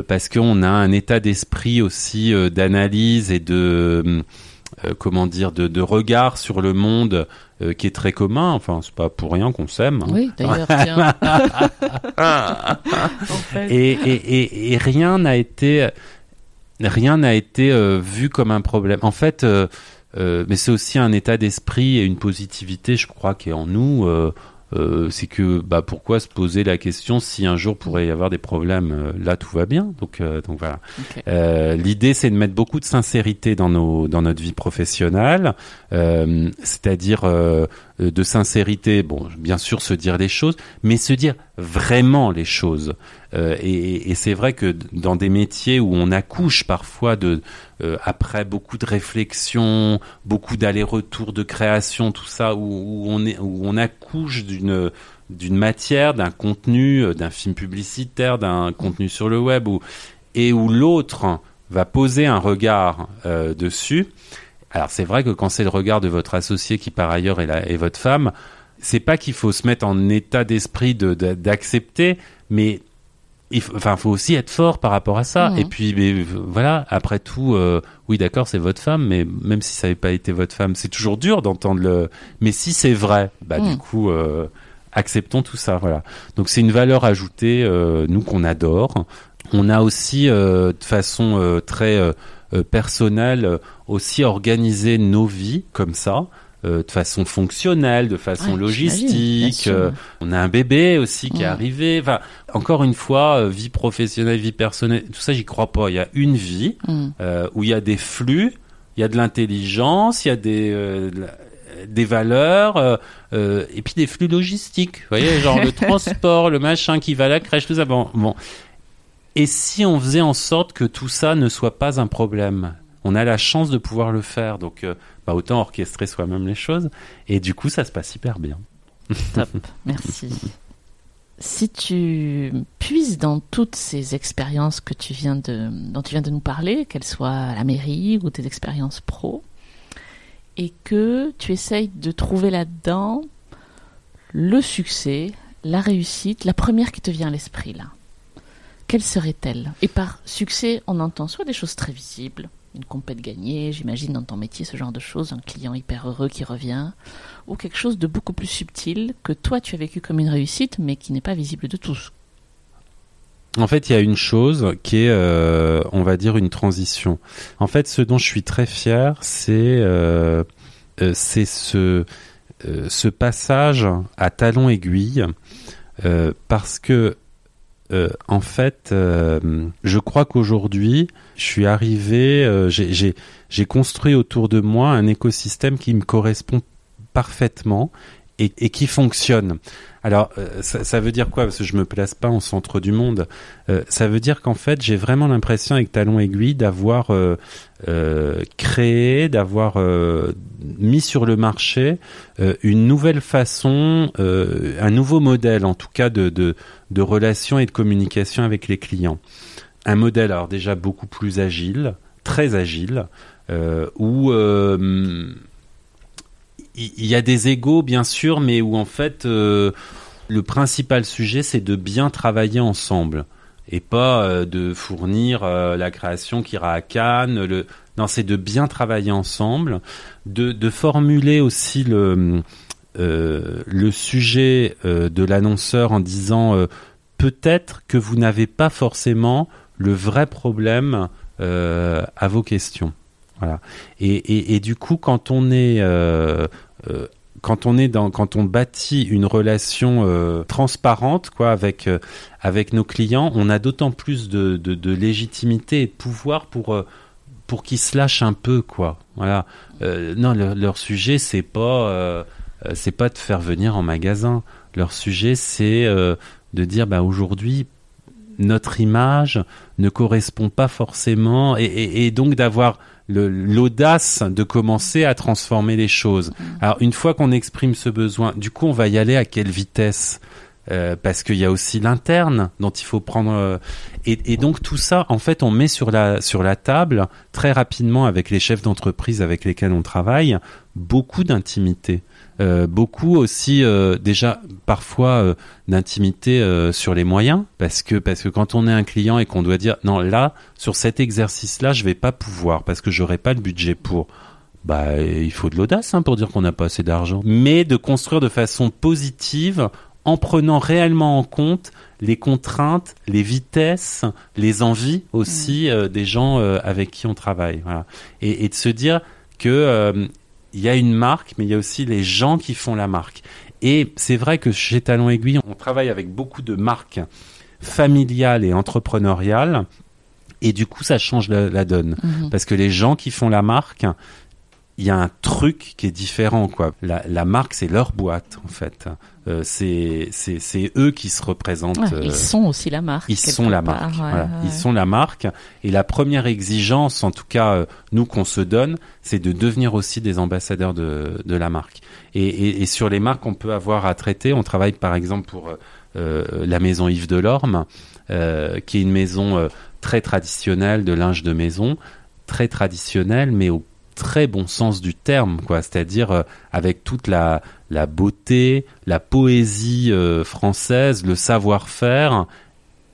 parce qu'on a un état d'esprit aussi d'analyse et de comment dire de, de regard sur le monde euh, qui est très commun. Enfin, c'est pas pour rien qu'on s'aime. Hein. Oui, d'ailleurs. et, et, et, rien n'a été rien n'a été euh, vu comme un problème. En fait, euh, mais c'est aussi un état d'esprit et une positivité, je crois, qui est en nous. Euh, c'est que bah pourquoi se poser la question si un jour pourrait y avoir des problèmes euh, là tout va bien donc euh, donc voilà l'idée c'est de mettre beaucoup de sincérité dans nos dans notre vie professionnelle c'est-à-dire de sincérité bon bien sûr se dire les choses mais se dire vraiment les choses et, et c'est vrai que dans des métiers où on accouche parfois de euh, après beaucoup de réflexion, beaucoup d'allers-retours de création, tout ça, où, on accouche d'une matière, d'un contenu, euh, d'un film publicitaire, d'un contenu sur le web, et où l'autre va poser un regard euh, dessus. Alors c'est vrai que quand c'est le regard de votre associé qui par ailleurs est, votre femme, c'est pas qu'il faut se mettre en état d'esprit d'accepter, mais il faut, enfin, faut aussi être fort par rapport à ça. Et puis, mais, voilà, après tout, euh, oui, d'accord, c'est votre femme, mais même si ça n'avait pas été votre femme, c'est toujours dur d'entendre le. Mais si c'est vrai, bah du coup, euh, acceptons tout ça. Voilà. Donc c'est une valeur ajoutée, euh, nous qu'on adore. On a aussi, de façon très personnelle, aussi organisé nos vies comme ça. Euh, de façon fonctionnelle, de façon logistique. Euh, on a un bébé aussi qui est arrivé. Enfin, encore une fois, euh, vie professionnelle, vie personnelle, tout ça, j'y crois pas. Il y a une vie mm. où il y a des flux, il y a de l'intelligence, il y a des des valeurs et puis des flux logistiques. Vous voyez, genre le transport, le machin qui va à la crèche, tout ça. Bon, bon. Et si on faisait en sorte que tout ça ne soit pas un problème? On a la chance de pouvoir le faire, donc bah, autant orchestrer soi-même les choses. Et du coup, ça se passe hyper bien. Top, merci. Si tu puises dans toutes ces expériences que tu viens de, dont tu viens de nous parler, qu'elles soient à la mairie ou tes expériences pro, et que tu essayes de trouver là-dedans le succès, la réussite, la première qui te vient à l'esprit là, quelle serait-elle? Et par succès, on entend soit des choses très visibles, une compète gagnée, j'imagine dans ton métier ce genre de choses, un client hyper heureux qui revient, ou quelque chose de beaucoup plus subtil que toi tu as vécu comme une réussite mais qui n'est pas visible de tous. En fait, il y a une chose qui est, euh, on va dire, une transition. En fait, ce dont je suis très fier, c'est euh, euh, ce ce passage à talons aiguille, parce que en fait, je crois qu'aujourd'hui, je suis arrivé, j'ai construit autour de moi un écosystème qui me correspond parfaitement et, qui fonctionne. Alors, euh, ça, veut dire quoi? Parce que je me place pas en centre du monde. Euh, ça veut dire qu'en fait, j'ai vraiment l'impression avec Talon Aiguille d'avoir euh, créé, d'avoir mis sur le marché une nouvelle façon, un nouveau modèle, en tout cas de, de, de relation et de communication avec les clients. Un modèle, alors déjà beaucoup plus agile, très agile, où il y a des égaux bien sûr, mais où en fait euh, le principal sujet c'est de bien travailler ensemble et pas euh, de fournir euh, la création qui ira à Cannes. Non, c'est de bien travailler ensemble, de, formuler aussi le sujet de l'annonceur en disant peut-être que vous n'avez pas forcément le vrai problème à vos questions. Voilà. Et, et, du coup, quand on est quand on est dans, quand on bâtit une relation euh, transparente, quoi, avec euh, avec nos clients, on a d'autant plus de, légitimité et de pouvoir pour pour qu'ils se lâchent un peu, quoi. Voilà. non, leur, sujet c'est pas c'est pas de faire venir en magasin. Leur sujet c'est de dire bah aujourd'hui notre image ne correspond pas forcément et donc d'avoir l'audace de commencer à transformer les choses. Mm. Alors une fois qu'on exprime ce besoin, du coup on va y aller à quelle vitesse? Euh, parce qu'il y a aussi l'interne dont il faut prendre euh, et, donc tout ça en fait on met sur la sur la table très rapidement avec les chefs d'entreprise avec lesquels on travaille beaucoup d'intimité euh, beaucoup aussi euh, déjà parfois euh, d'intimité sur les moyens parce que parce que quand on est un client et qu'on doit dire non là sur cet exercice là je vais pas pouvoir parce que j'aurai pas le budget pour bah il faut de l'audace hein, pour dire qu'on n'a pas assez d'argent mais de construire de façon positive en prenant réellement en compte les contraintes, les vitesses, les envies aussi mmh. des gens avec qui on travaille. Voilà. Et, et, de se dire que il y a une marque, mais il y a aussi les gens qui font la marque. Et c'est vrai que chez Talon Aiguille, on travaille avec beaucoup de marques familiales et entrepreneuriales. Et du coup, ça change la, donne. Mhm. Parce que les gens qui font la marque, il y a un truc qui est différent, quoi. La, la marque, c'est leur boîte, en fait. Euh, c'est eux qui se représentent. ils euh, sont aussi la marque. Ils sont la marque. voilà. Ils sont la marque. Et la première exigence, en tout cas euh, nous qu'on se donne, c'est de devenir aussi des ambassadeurs de, de la marque. Et, et, et, sur les marques qu'on peut avoir à traiter, on travaille par exemple pour la maison Yves Delorme, qui est une maison très traditionnelle de linge de maison, très traditionnelle, mais au très bon sens du terme, quoi. C'est-à-dire euh, avec toute la, la beauté, la poésie euh, française, le savoir-faire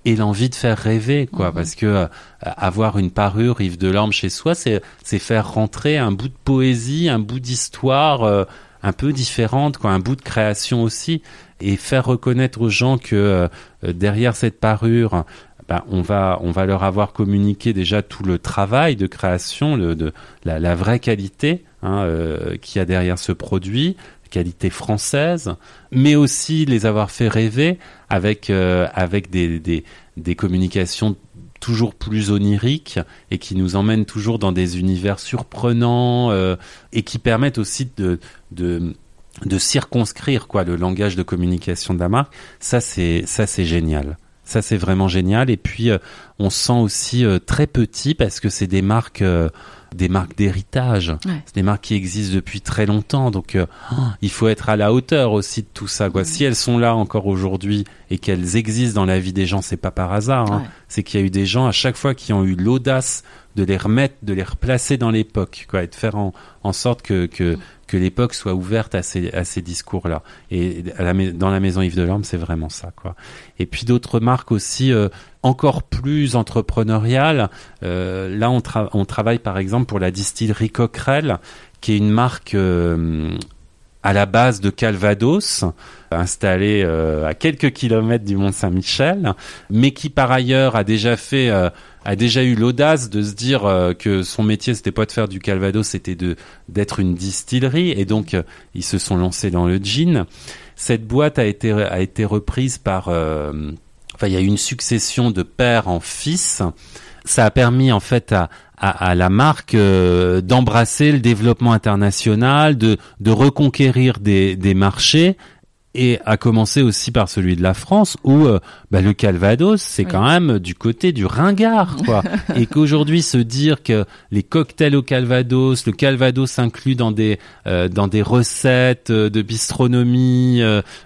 et l'envie de faire rêver, quoi. Mhm. Parce que euh, avoir une parure Yves Delorme chez soi, c'est c'est faire rentrer un bout de poésie, un bout d'histoire un peu différente, quoi, un bout de création aussi, et faire reconnaître aux gens que derrière cette parure, ben, on va on va leur avoir communiqué déjà tout le travail de création, de la, vraie qualité hein, euh, qu'il y a derrière ce produit, qualité française, mais aussi les avoir fait rêver avec euh, avec des communications toujours plus oniriques et qui nous emmènent toujours dans des univers surprenants euh, et qui permettent aussi de, de de circonscrire quoi le langage de communication de la marque. Ça c'est ça c'est génial ça c'est vraiment génial et puis euh, on sent aussi euh, très petit parce que c'est des marques des marques d'héritage. C'est des marques qui existent depuis très longtemps, donc euh, il faut être à la hauteur aussi de tout ça. Quoi. Mm. Si elles sont là encore aujourd'hui et qu'elles existent dans la vie des gens, c'est pas par hasard. Hein. C'est qu'il y a eu des gens à chaque fois qui ont eu l'audace de les remettre, de les replacer dans l'époque, quoi, et de faire en, en sorte que, que, que l'époque soit ouverte à ces, à ces discours-là. Et dans la maison Yves Delorme, c'est vraiment ça, quoi. Et puis d'autres marques aussi euh, encore plus entrepreneuriales. Euh, là, on, on travaille par exemple pour la distillerie Coquerel, qui est une marque euh, à la base de Calvados, installée euh, à quelques kilomètres du Mont Saint-Michel, mais qui par ailleurs a déjà fait euh, a déjà eu l'audace de se dire euh, que son métier c'était pas de faire du Calvados, c'était de d'être une distillerie et donc ils se sont lancés dans le gin. Cette boîte a été a été reprise par enfin il y a eu une succession de père en fils. Ça a permis en fait à, à, la marque d'embrasser le développement international, de, de reconquérir des, des marchés et à commencer aussi par celui de la France où euh, bah, le Calvados c'est quand même du côté du ringard quoi. Et qu'aujourd'hui se dire que les cocktails au Calvados le Calvados inclus dans des euh, dans des recettes euh, de bistronomie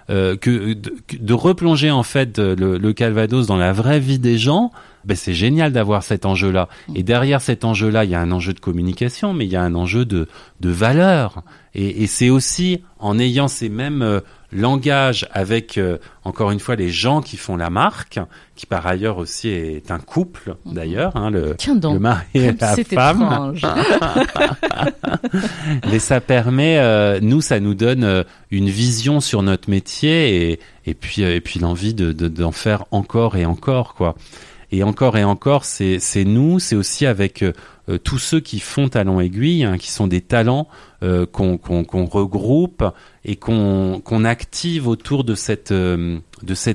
que de, replonger en fait le, le, Calvados dans la vraie vie des gens ben c'est génial d'avoir cet enjeu-là. Mm. Et derrière cet enjeu-là, il y a un enjeu de communication, mais il y a un enjeu de, de valeur. Et, et c'est aussi en ayant ces mêmes langage avec euh, encore une fois les gens qui font la marque, qui par ailleurs aussi est un couple mhm. d'ailleurs, hein, le, le, mari et la femme. Mais ça permet, euh, nous, ça nous donne euh, une vision sur notre métier et, et puis et puis l'envie de d'en faire encore et encore quoi. Et encore et encore, c'est nous, c'est aussi avec tous ceux qui font Talent Aiguille, hein, qui sont des talents euh, qu'on regroupe et qu'on active autour de cette euh,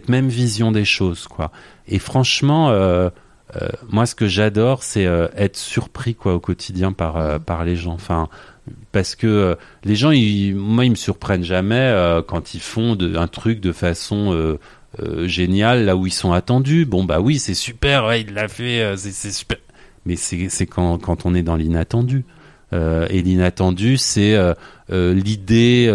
même vision des choses quoi. Et franchement, euh, moi ce que j'adore c'est être surpris quoi au quotidien par les gens. Enfin parce que les gens, moi, ils me surprennent jamais quand ils font un truc de façon géniale là où ils sont attendus. Bon bah oui, c'est super, ouais, il l'a fait, c'est super. Mais c'est quand quand on est dans l'inattendu. Euh, et l'inattendu, c'est euh, euh, l'idée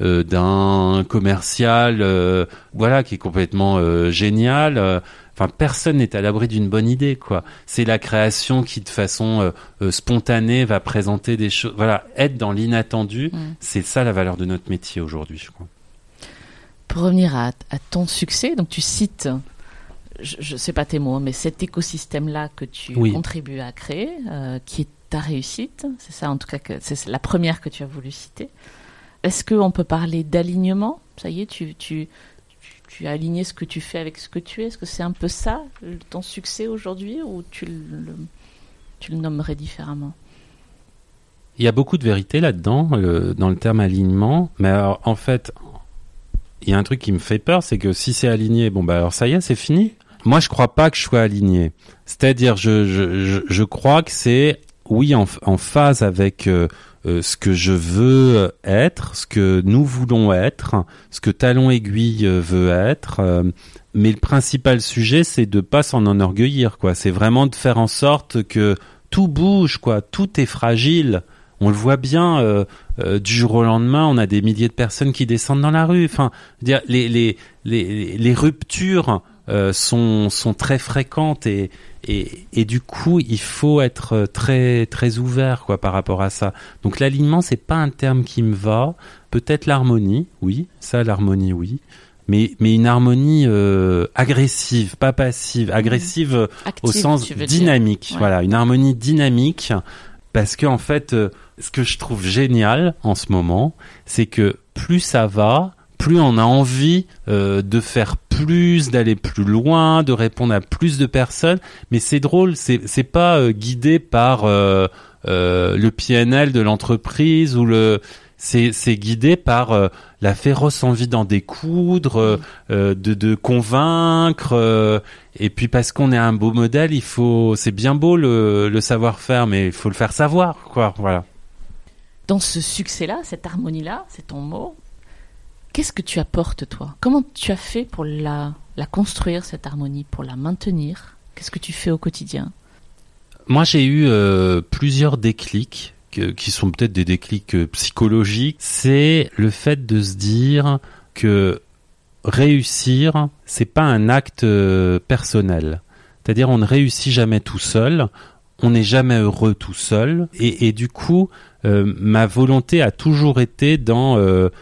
d'un commercial, voilà, qui est complètement génial. Enfin, personne n'est à l'abri d'une bonne idée, quoi. C'est la création qui, de façon spontanée, va présenter des choses. Voilà, être dans l'inattendu, mm. c'est ça la valeur de notre métier aujourd'hui, je crois. Pour revenir à, ton succès, donc tu cites je ne sais pas tes mots, mais cet écosystème-là que tu contribues à créer, qui est ta réussite. C'est ça, en tout cas, c'est la première que tu as voulu citer. Est-ce qu'on peut parler d'alignement? Ça y est, tu, tu, tu, as aligné ce que tu fais avec ce que tu es. Est-ce que c'est un peu ça, ton succès aujourd'hui, ou tu le, tu le nommerais différemment? Il y a beaucoup de vérité là-dedans, dans le terme alignement. Mais en fait, il y a un truc qui me fait peur, c'est que si c'est aligné, bon, bah alors ça y est, c'est fini. Moi, je crois pas que je sois aligné. C'est-à-dire, je, je, je crois que c'est oui, en, phase avec euh, euh, ce que je veux être, ce que nous voulons être, ce que Talon Aiguille euh, veut être. mais le principal sujet, c'est de pas s'en enorgueillir, quoi. C'est vraiment de faire en sorte que tout bouge, quoi. Tout est fragile. On le voit bien du jour au lendemain, on a des milliers de personnes qui descendent dans la rue. Enfin, dire les les les, les ruptures sont sont très fréquentes et et, et, du coup, il faut être très très ouvert quoi par rapport à ça. Donc l'alignement, c'est pas un terme qui me va. Peut-être l'harmonie, oui, ça l'harmonie, oui. Mais, mais une harmonie euh, agressive, pas passive, mmh. agressive euh, au sens dynamique. Voilà, une harmonie dynamique, parce que en fait, euh, ce que je trouve génial en ce moment, c'est que plus ça va, plus on a envie euh, de faire plus, d'aller plus loin, de répondre à plus de personnes. Mais c'est drôle, c'est c'est pas euh, guidé par le PNL de l'entreprise ou le c'est guidé par euh, la féroce envie d'en découdre, euh, euh, de de convaincre, et puis parce qu'on est un beau modèle, il faut, c'est bien beau le, le savoir-faire, mais il faut le faire savoir, quoi, voilà. Dans ce succès-là, cette harmonie-là, c'est ton mot. Qu'est-ce que tu apportes toi? Comment tu as fait pour la la construire cette harmonie, pour la maintenir? Qu'est-ce que tu fais au quotidien? Moi, j'ai eu plusieurs déclics qui sont peut-être des déclics euh, psychologiques, c'est le fait de se dire que réussir, c'est pas un acte euh, personnel. C'est-à-dire, on ne réussit jamais tout seul, on n'est jamais heureux tout seul, et, du coup, euh, ma volonté a toujours été dans le,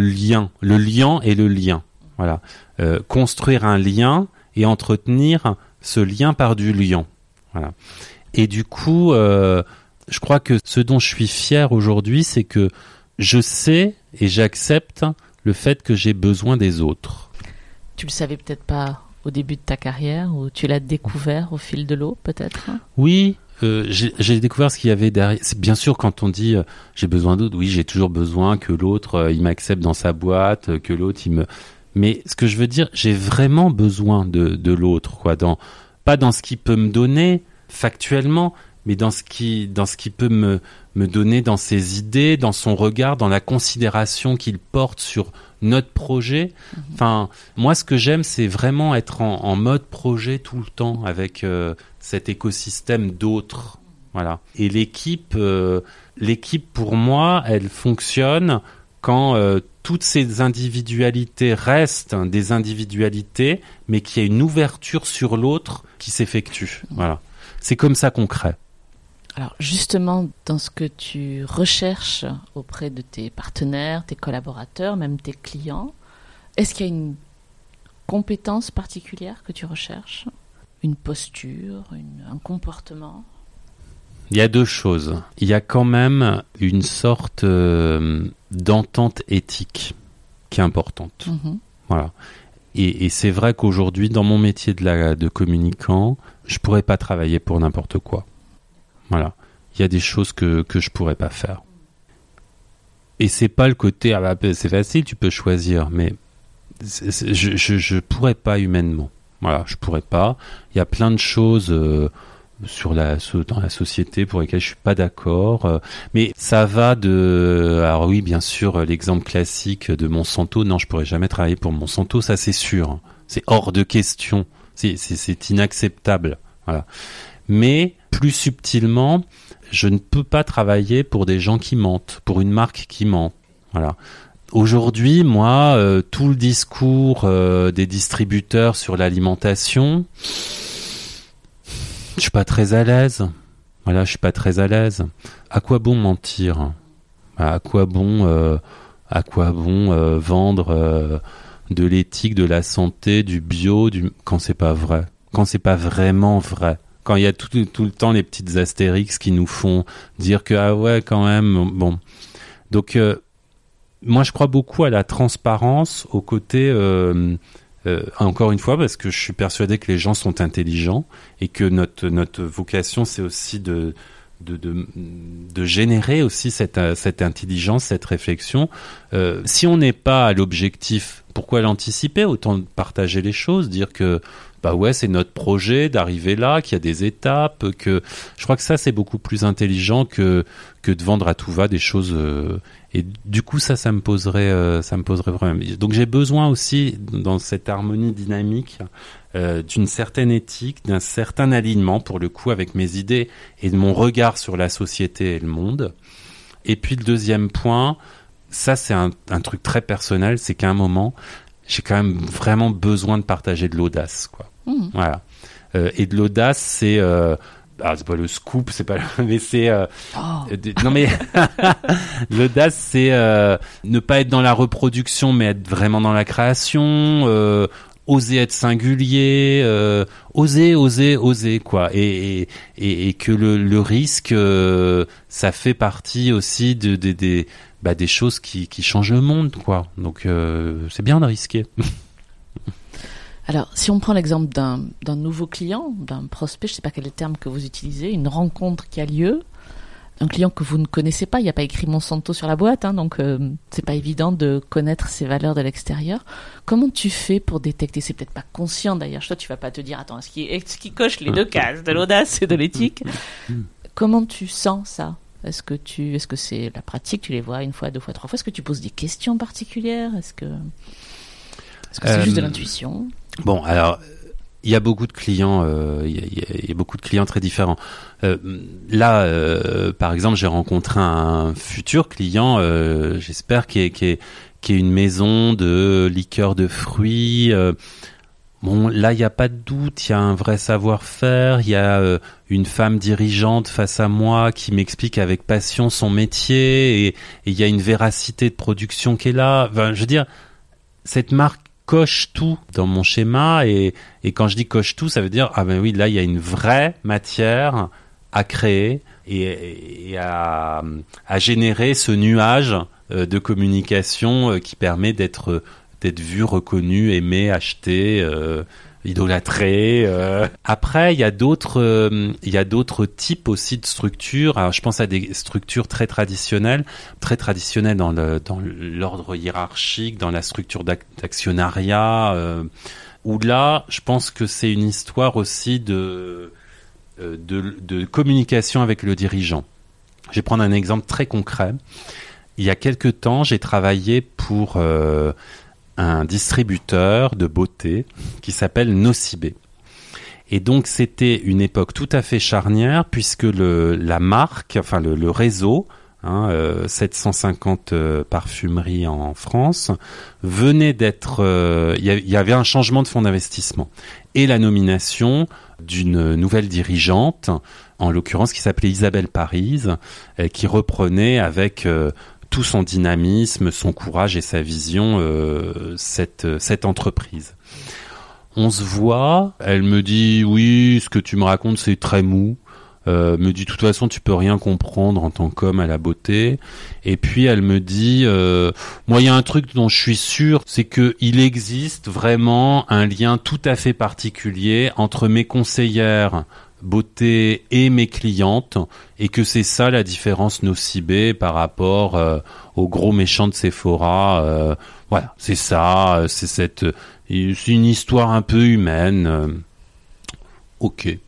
lien, le lien et le lien. Voilà, euh, construire un lien et entretenir ce lien par du lien. Voilà. Et du coup, euh, je crois que ce dont je suis fier aujourd'hui, c'est que je sais et j'accepte le fait que j'ai besoin des autres. Tu le savais peut-être pas au début de ta carrière ou tu l'as découvert au fil de l'eau peut-être? Oui, euh, j'ai découvert ce qu'il y avait derrière. C'est bien sûr quand on dit euh, j'ai besoin d'autres, oui j'ai toujours besoin que l'autre euh, il m'accepte dans sa boîte, que l'autre il me. Mais ce que je veux dire, j'ai vraiment besoin de, de l'autre, quoi. Dans pas dans ce qu'il peut me donner factuellement, mais dans ce qui, dans ce qui peut me, me donner dans ses idées, dans son regard, dans la considération qu'il porte sur notre projet. Mhm. Enfin, moi, ce que j'aime, c'est vraiment être en, en, mode projet tout le temps avec euh, cet écosystème d'autres. Voilà. Et l'équipe, euh, l'équipe pour moi, elle fonctionne quand euh, toutes ces individualités restent des individualités, mais qu'il y a une ouverture sur l'autre qui s'effectue. Voilà. C'est comme ça qu'on crée. Alors justement, dans ce que tu recherches auprès de tes partenaires, tes collaborateurs, même tes clients, est-ce qu'il y a une compétence particulière que tu recherches? Une posture, un comportement? Il y a deux choses. Il y a quand même une sorte euh, d'entente éthique qui est importante. Mm-hmm. Voilà. Et, et c'est vrai qu'aujourd'hui, dans mon métier de, la, de communicant, je pourrais pas travailler pour n'importe quoi. Voilà. Il y a des choses que, que je pourrais pas faire. Et c'est pas le côté, ah bah, c'est facile, tu peux choisir, mais je, je, je, pourrais pas humainement. Voilà, je pourrais pas. Il y a plein de choses euh, sur la, dans la société pour lesquelles je suis pas d'accord. Euh, mais ça va de, alors oui, bien sûr, l'exemple classique de Monsanto. Non, je pourrais jamais travailler pour Monsanto, ça c'est sûr. C'est hors de question. C'est inacceptable. Voilà. Mais plus subtilement, je ne peux pas travailler pour des gens qui mentent, pour une marque qui ment. Voilà. Aujourd'hui, moi, euh, tout le discours euh, des distributeurs sur l'alimentation, je suis pas très à l'aise. Voilà, je suis pas très à l'aise. À quoi bon mentir? À quoi bon, euh, vendre de l'éthique, de la santé, du bio, quand c'est pas vrai, quand c'est pas vraiment vrai quand il y a tout, le temps les petites astérix qui nous font dire que ah ouais quand même bon donc euh, moi je crois beaucoup à la transparence au côté euh, euh, encore une fois parce que je suis persuadé que les gens sont intelligents et que notre notre vocation c'est aussi de de, de, générer aussi cette, cette intelligence, cette réflexion. Si on n'est pas à l'objectif, pourquoi l'anticiper Autant partager les choses, dire que bah ouais, c'est notre projet d'arriver là, qu'il y a des étapes, que je crois que ça c'est beaucoup plus intelligent que que de vendre à tout va des choses. Euh, et du coup, ça, ça me poserait, euh, ça me poserait vraiment. Donc j'ai besoin aussi dans cette harmonie dynamique euh, d'une certaine éthique, d'un certain alignement pour le coup avec mes idées et de mon regard sur la société et le monde. Et puis le deuxième point, ça c'est un, un truc très personnel, c'est qu'à un moment, j'ai quand même vraiment besoin de partager de l'audace, quoi. Mmh. Voilà. Euh, et de l'audace, c'est euh, ah, c'est pas le scoop, c'est pas mais c'est euh, oh. non mais l'audace c'est euh, ne pas être dans la reproduction mais être vraiment dans la création, euh, oser être singulier, euh, oser, oser, oser quoi, et et, et que le, le risque ça fait partie aussi de, de, de bah, des choses qui, qui changent le monde quoi. Donc c'est bien de risquer. Alors, si on prend l'exemple d'un nouveau client, d'un prospect, je ne sais pas quel est le terme que vous utilisez, une rencontre qui a lieu, un client que vous ne connaissez pas, il n'y a pas écrit Monsanto sur la boîte, hein, donc euh, c'est pas évident de connaître ses valeurs de l'extérieur. Comment tu fais pour détecter? C'est peut-être pas conscient d'ailleurs. Toi, tu vas pas te dire attends, est-ce qu'il est coche les deux cases de l'audace et de l'éthique? Comment tu sens ça? Est-ce que tu, est-ce que c'est la pratique? Tu les vois une fois, deux fois, trois fois? Est-ce que tu poses des questions particulières? Est-ce que, est-ce que c'est juste de euh, l'intuition? Bon, alors il y a beaucoup de clients, euh, il, y a, beaucoup de clients très différents. Euh, là, euh, par exemple, j'ai rencontré un futur client, j'espère, qui est, qui, est, une maison de liqueurs de fruits. Bon, là, il n'y a pas de doute, il y a un vrai savoir-faire, il y a une femme dirigeante face à moi qui m'explique avec passion son métier, et il y a une véracité de production qui est là. Je veux dire, cette marque coche tout dans mon schéma et, quand je dis coche tout, ça veut dire ah ben oui là il y a une vraie matière à créer et, à, générer ce nuage euh, de communication euh, qui permet d'être d'être vu, reconnu, aimé, acheté. Euh, idolâtré. Euh. Après, il y a d'autres, euh, il y a d'autres types aussi de structures. Je pense à des structures très traditionnelles, très traditionnelles dans le dans l'ordre hiérarchique, dans la structure d'actionnariat. Euh, où là, je pense que c'est une histoire aussi euh, de de communication avec le dirigeant. Je vais prendre un exemple très concret. Il y a quelque temps, j'ai travaillé pour un distributeur de beauté qui s'appelle Nocibé. Et donc c'était une époque tout à fait charnière puisque le, la marque, enfin le, réseau, hein, 750 euh, euh, parfumeries en France, venait d'être, euh, il y, avait un changement de fonds d'investissement et la nomination d'une nouvelle dirigeante, en l'occurrence qui s'appelait Isabelle Paris, qui reprenait avec tout son dynamisme, son courage et sa vision euh, cette, cette entreprise. On se voit, elle me dit oui, ce que tu me racontes c'est très mou. Euh, me dit de toute façon tu peux rien comprendre en tant qu'homme à la beauté et puis elle me dit euh, moi il y a un truc dont je suis sûr c'est que il existe vraiment un lien tout à fait particulier entre mes conseillères beauté et mes clientes et que c'est ça la différence nocibée par rapport euh, au gros méchant de Sephora euh, voilà c'est ça euh, c'est cette c'est une histoire un peu humaine ok.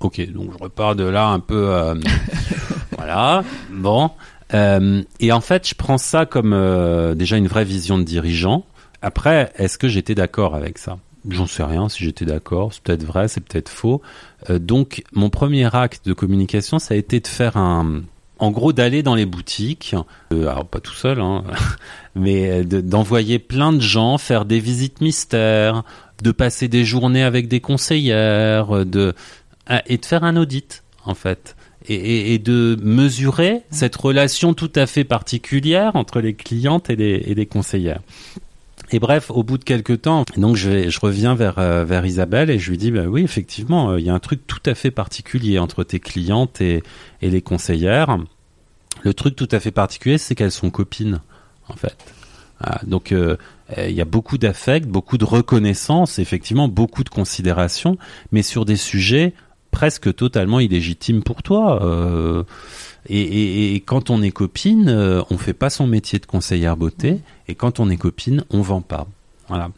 Ok donc je repars de là un peu voilà bon et en fait je prends ça comme déjà une vraie vision de dirigeant. Après est-ce que j'étais d'accord avec ça? J'en sais rien si j'étais d'accord, c'est peut-être vrai, c'est peut-être faux. Euh, donc mon premier acte de communication, ça a été de faire un, en gros d'aller dans les boutiques, euh, alors pas tout seul, hein, mais d'envoyer plein de gens faire des visites mystères, de passer des journées avec des conseillères, de et de faire un audit en fait. Et, et, de mesurer cette relation tout à fait particulière entre les clientes et les, et les conseillères. Et bref, au bout de quelques temps, donc je, vais, je reviens vers, euh, vers Isabelle et je lui dis, bah oui, effectivement, euh, il y a un truc tout à fait particulier entre tes clientes et, et les conseillères. Le truc tout à fait particulier, c'est qu'elles sont copines, en fait. donc, euh, il y a beaucoup d'affect, beaucoup de reconnaissance, effectivement, beaucoup de considération, mais sur des sujets presque totalement illégitimes pour toi. Et, et, quand on est copine, euh, on fait pas son métier de conseillère beauté. Et quand on est copine, on vend pas. Voilà.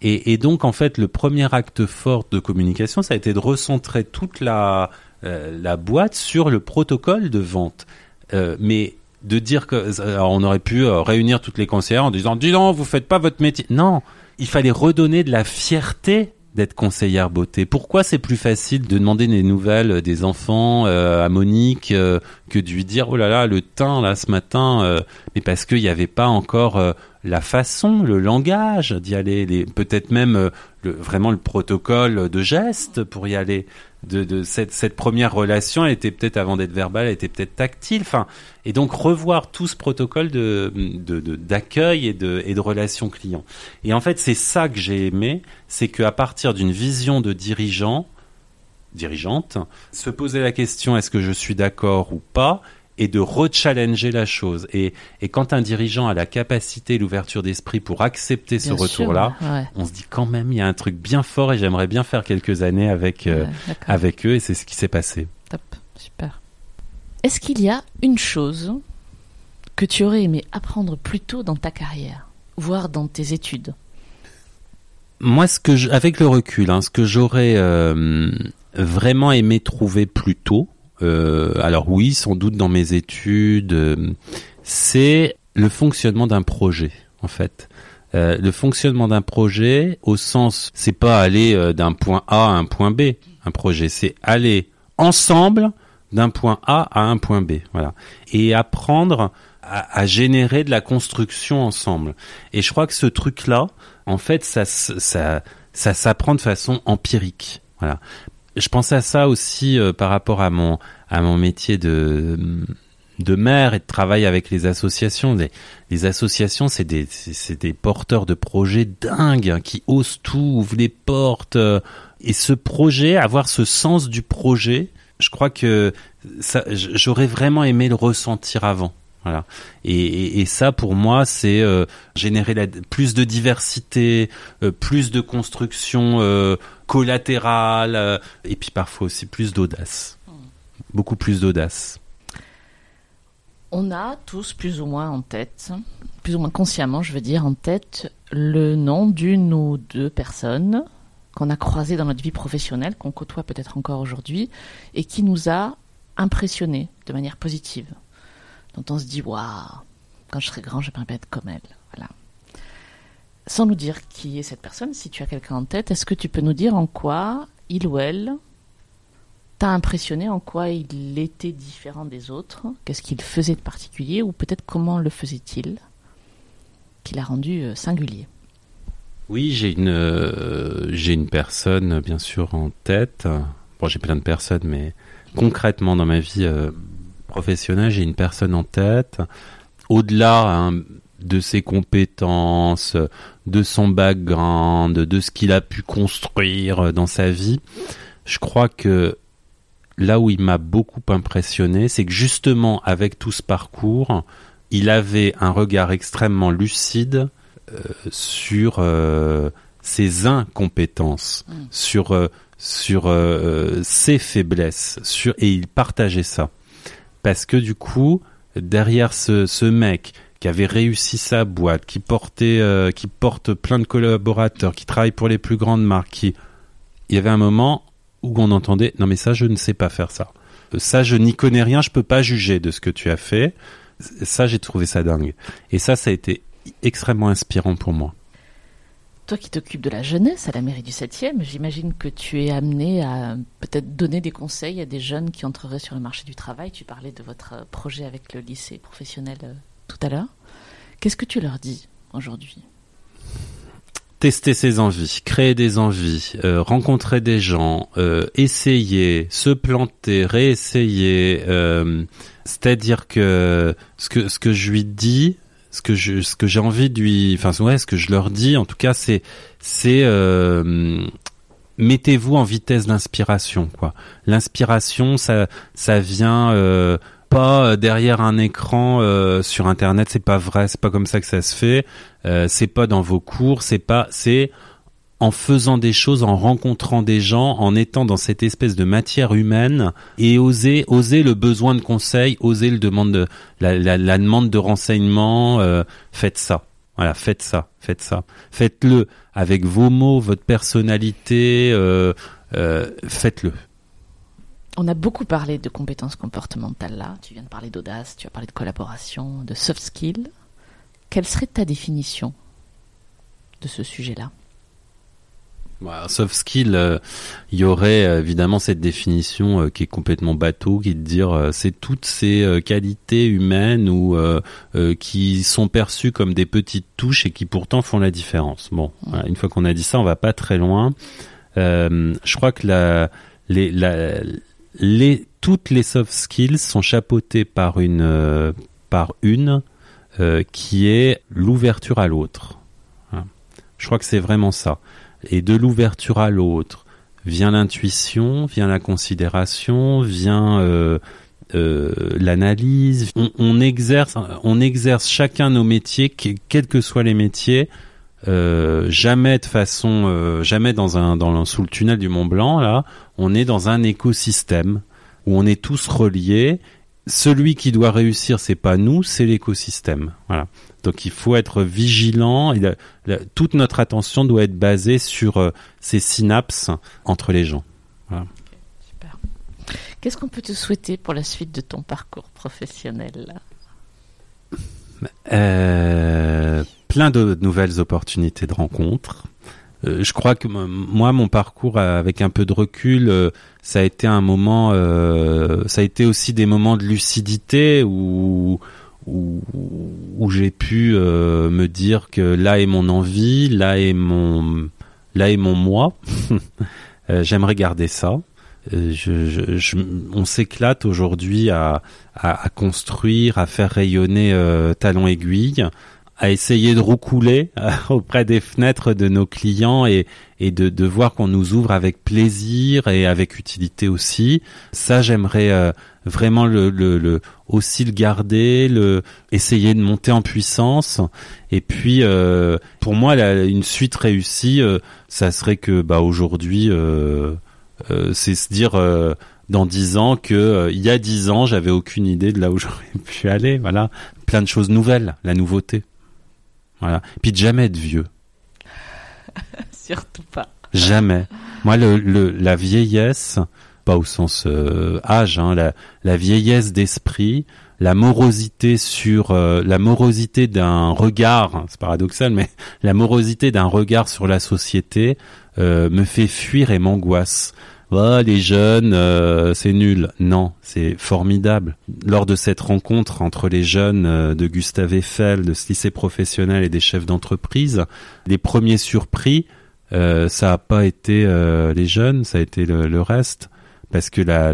Et, et, donc en fait, le premier acte fort de communication, ça a été de recentrer toute la euh, la boîte sur le protocole de vente. Euh, mais de dire que alors on aurait pu euh, réunir toutes les conseillères en disant dis donc vous faites pas votre métier. Non, il fallait redonner de la fierté d'être conseillère beauté. Pourquoi c'est plus facile de demander des nouvelles des enfants euh, à Monique euh, que de lui dire oh là là le teint là ce matin euh, mais parce qu'il n'y avait pas encore la façon, le langage d'y aller, peut-être même vraiment le protocole de geste pour y aller de, cette, première relation, elle était peut-être avant d'être verbale, elle était peut-être tactile. Enfin, et donc revoir tout ce protocole de d'accueil et de et de relation client. Et en fait, c'est ça que j'ai aimé, c'est qu'à partir d'une vision de dirigeant, dirigeante, se poser la question est-ce que je suis d'accord ou pas? Et de rechallenger la chose. Et, et quand un dirigeant a la capacité, l'ouverture d'esprit pour accepter ce retour-là, on se dit quand même, il y a un truc bien fort et j'aimerais bien faire quelques années avec, euh, avec eux et c'est ce qui s'est passé. Top, super. Est-ce qu'il y a une chose que tu aurais aimé apprendre plus tôt dans ta carrière, voire dans tes études? Moi, ce que je, avec le recul, hein, ce que j'aurais euh, vraiment aimé trouver plus tôt, euh, alors oui, sans doute dans mes études, euh, c'est le fonctionnement d'un projet, en fait. Euh, le fonctionnement d'un projet, au sens, c'est pas aller euh, d'un point A à un point B. Un projet, c'est aller ensemble d'un point A à un point B, voilà, et apprendre à, à, générer de la construction ensemble. Et je crois que ce truc-là, en fait, ça, ça, ça s'apprend de façon empirique, voilà. Je pensais à ça aussi euh, par rapport à mon à mon métier de de maire et de travail avec les associations. Les, associations, c'est des, c'est des porteurs de projets dingues hein, qui osent tout, ouvrent les portes. Euh, et ce projet, avoir ce sens du projet, je crois que j'aurais vraiment aimé le ressentir avant. Voilà. Et, et, et ça, pour moi, c'est euh, générer la, plus de diversité, euh, plus de construction euh, collatérale, et puis parfois aussi plus d'audace. Beaucoup plus d'audace. On a tous plus ou moins en tête, plus ou moins consciemment, je veux dire, en tête le nom d'une ou deux personnes qu'on a croisées dans notre vie professionnelle, qu'on côtoie peut-être encore aujourd'hui, et qui nous a impressionnés de manière positive. Dont on se dit, waouh, quand je serai grand, j'aimerais bien être comme elle. Voilà. Sans nous dire qui est cette personne, si tu as quelqu'un en tête, est-ce que tu peux nous dire en quoi il ou elle t'a impressionné en quoi il était différent des autres Qu'est-ce qu'il faisait de particulier Ou peut-être comment le faisait-il Qui l'a rendu euh, singulier? Oui, j'ai une, euh, j'ai une personne, bien sûr, en tête. Bon, j'ai plein de personnes, mais concrètement, dans ma vie euh, professionnelle, j'ai une personne en tête. Au-delà hein, de ses compétences, de son background, de ce qu'il a pu construire dans sa vie, je crois que là où il m'a beaucoup impressionné, c'est que justement avec tout ce parcours, il avait un regard extrêmement lucide euh, sur euh, ses incompétences, mm. sur euh, sur ses faiblesses, sur et il partageait ça parce que du coup derrière ce, ce mec qui avait réussi sa boîte, qui portait, euh, qui porte plein de collaborateurs, qui travaille pour les plus grandes marques, il y avait un moment où on entendait non mais ça je ne sais pas faire ça. Ça je n'y connais rien, je peux pas juger de ce que tu as fait. Ça j'ai trouvé ça dingue. Et ça ça a été extrêmement inspirant pour moi. Toi qui t'occupes de la jeunesse à la mairie du 7e, j'imagine que tu es amené à peut-être donner des conseils à des jeunes qui entreraient sur le marché du travail. Tu parlais de votre projet avec le lycée professionnel tout à l'heure. Qu'est-ce que tu leur dis aujourd'hui? Tester ses envies, créer des envies, euh, rencontrer des gens, euh, essayer, se planter, réessayer. Euh, C'est-à-dire que ce que ce que je lui dis, ce que je ce que j'ai envie de lui, enfin ouais, ce que je leur dis, en tout cas, c'est c'est euh, mettez-vous en vitesse d'inspiration, quoi. L'inspiration, ça ça vient euh, pas derrière un écran euh, sur internet c'est pas vrai c'est pas comme ça que ça se fait euh, c'est pas dans vos cours c'est pas c'est en faisant des choses en rencontrant des gens en étant dans cette espèce de matière humaine et oser oser le besoin de conseil oser le la, demande de renseignement euh, faites ça voilà faites ça faites ça faites-le avec vos mots votre personnalité faites-le on a beaucoup parlé de compétences comportementales là. Tu viens de parler d'audace, tu as parlé de collaboration, de soft skills. Quelle serait ta définition de ce sujet-là? Bah, Soft skill, il euh, y aurait euh, évidemment cette définition euh, qui est complètement bateau, qui est de dire euh, c'est toutes ces qualités humaines ou qui sont perçues comme des petites touches et qui pourtant font la différence. Bon, voilà, une fois qu'on a dit ça, on va pas très loin. je crois que la, les, la, les, toutes les soft skills sont chapeautées par une, par une qui est l'ouverture à l'autre. Hein. Je crois que c'est vraiment ça. Et de l'ouverture à l'autre vient l'intuition, vient la considération, vient euh, euh, l'analyse. On, exerce, on exerce chacun nos métiers, quels que soient les métiers, euh, jamais de façon, jamais dans un, dans sous le tunnel du Mont Blanc là, on est dans un écosystème où on est tous reliés. celui qui doit réussir, c'est pas nous, c'est l'écosystème. Voilà. Donc il faut être vigilant. Et toute notre attention doit être basée sur euh, ces synapses entre les gens. Voilà. Super. Qu'est-ce qu'on peut te souhaiter pour la suite de ton parcours professionnel? Euh, Plein de nouvelles opportunités de rencontres. Euh, je crois que moi, mon parcours avec un peu de recul, euh, ça a été un moment, euh, ça a été aussi des moments de lucidité où où, j'ai pu me dire que là est mon envie, là est mon là est mon moi. J'aimerais garder ça. Je, on s'éclate aujourd'hui à, à, à, construire, à faire rayonner Talon Aiguille à essayer de roucouler euh, auprès des fenêtres de nos clients et, et de, de voir qu'on nous ouvre avec plaisir et avec utilité aussi. Ça, j'aimerais euh, vraiment le, le, le, aussi le garder, le essayer de monter en puissance. Et puis, euh, pour moi, la, une suite réussie, ça serait que bah aujourd'hui, c'est se dire dans dix ans que il y a dix ans, j'avais aucune idée de là où j'aurais pu aller. Voilà, plein de choses nouvelles, la nouveauté. Voilà. Puis de jamais être vieux. Surtout pas. Jamais. Moi, le, le, la vieillesse, pas au sens euh, âge, hein, la, la, vieillesse d'esprit, la morosité sur euh, la morosité d'un regard, c'est paradoxal, mais la morosité d'un regard sur la société euh, me fait fuir et m'angoisse les jeunes, euh, c'est nul. Non, c'est formidable. Lors de cette rencontre entre les jeunes euh, de Gustave Eiffel, de ce lycée professionnel et des chefs d'entreprise, les premiers surpris, euh, ça a pas été les jeunes, ça a été le, reste, parce que là,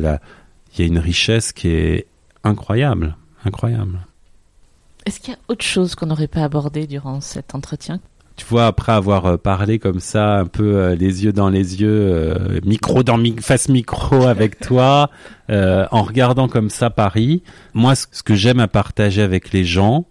il y a une richesse qui est incroyable, incroyable. Est-ce qu'il y a autre chose qu'on n'aurait pas abordé durant cet entretien? Tu vois, après avoir euh, parlé comme ça, un peu euh, les yeux dans les yeux, euh, micro dans face micro avec toi, en regardant comme ça Paris, moi, ce que j'aime à partager avec les gens,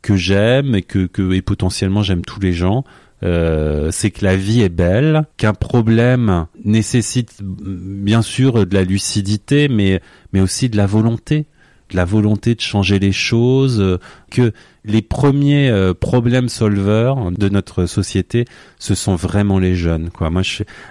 que j'aime et que, que et potentiellement j'aime tous les gens, c'est que la vie est belle, qu'un problème nécessite bien sûr de la lucidité, mais mais aussi de la volonté la volonté de changer les choses, euh, que les premiers euh, problèmes solveurs de notre société, ce sont vraiment les jeunes. Quoi. Moi,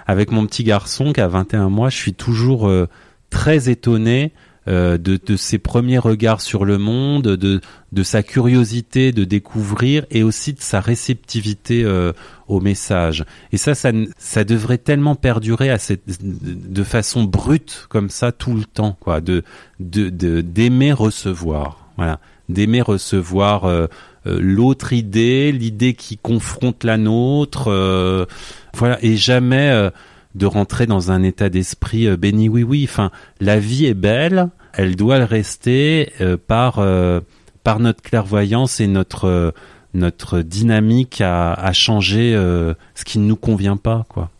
avec mon petit garçon qui a 21 mois, je suis toujours euh, très étonné de, de, ses premiers regards sur le monde, de, de sa curiosité de découvrir et aussi de sa réceptivité euh, au message. Et ça, ça, ça devrait tellement perdurer à cette, de façon brute comme ça tout le temps, quoi, de d'aimer recevoir, voilà, d'aimer recevoir euh, l'autre idée, l'idée qui confronte la nôtre, voilà, et jamais de rentrer dans un état d'esprit béni oui oui. Enfin, la vie est belle, elle doit le rester euh, par euh, par notre clairvoyance et notre euh, notre dynamique à, changer ce qui ne nous convient pas quoi.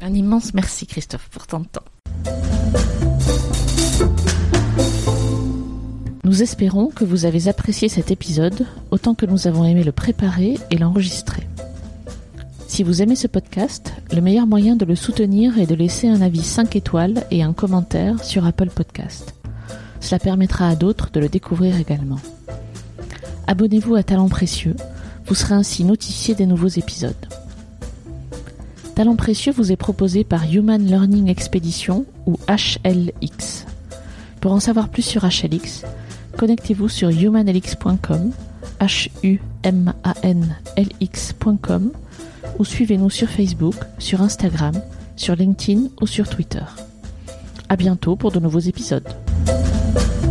Un immense merci Christophe pour ton temps. Nous espérons que vous avez apprécié cet épisode autant que nous avons aimé le préparer et l'enregistrer. Si vous aimez ce podcast, le meilleur moyen de le soutenir est de laisser un avis 5 étoiles et un commentaire sur Apple Podcast. Cela permettra à d'autres de le découvrir également. Abonnez-vous à Talent Précieux, vous serez ainsi notifié des nouveaux épisodes. Talent Précieux vous est proposé par Human Learning Expedition ou HLX. Pour en savoir plus sur HLX, connectez-vous sur humanlx.com, h ou suivez-nous sur Facebook, sur Instagram, sur LinkedIn ou sur Twitter. À bientôt pour de nouveaux épisodes. thank you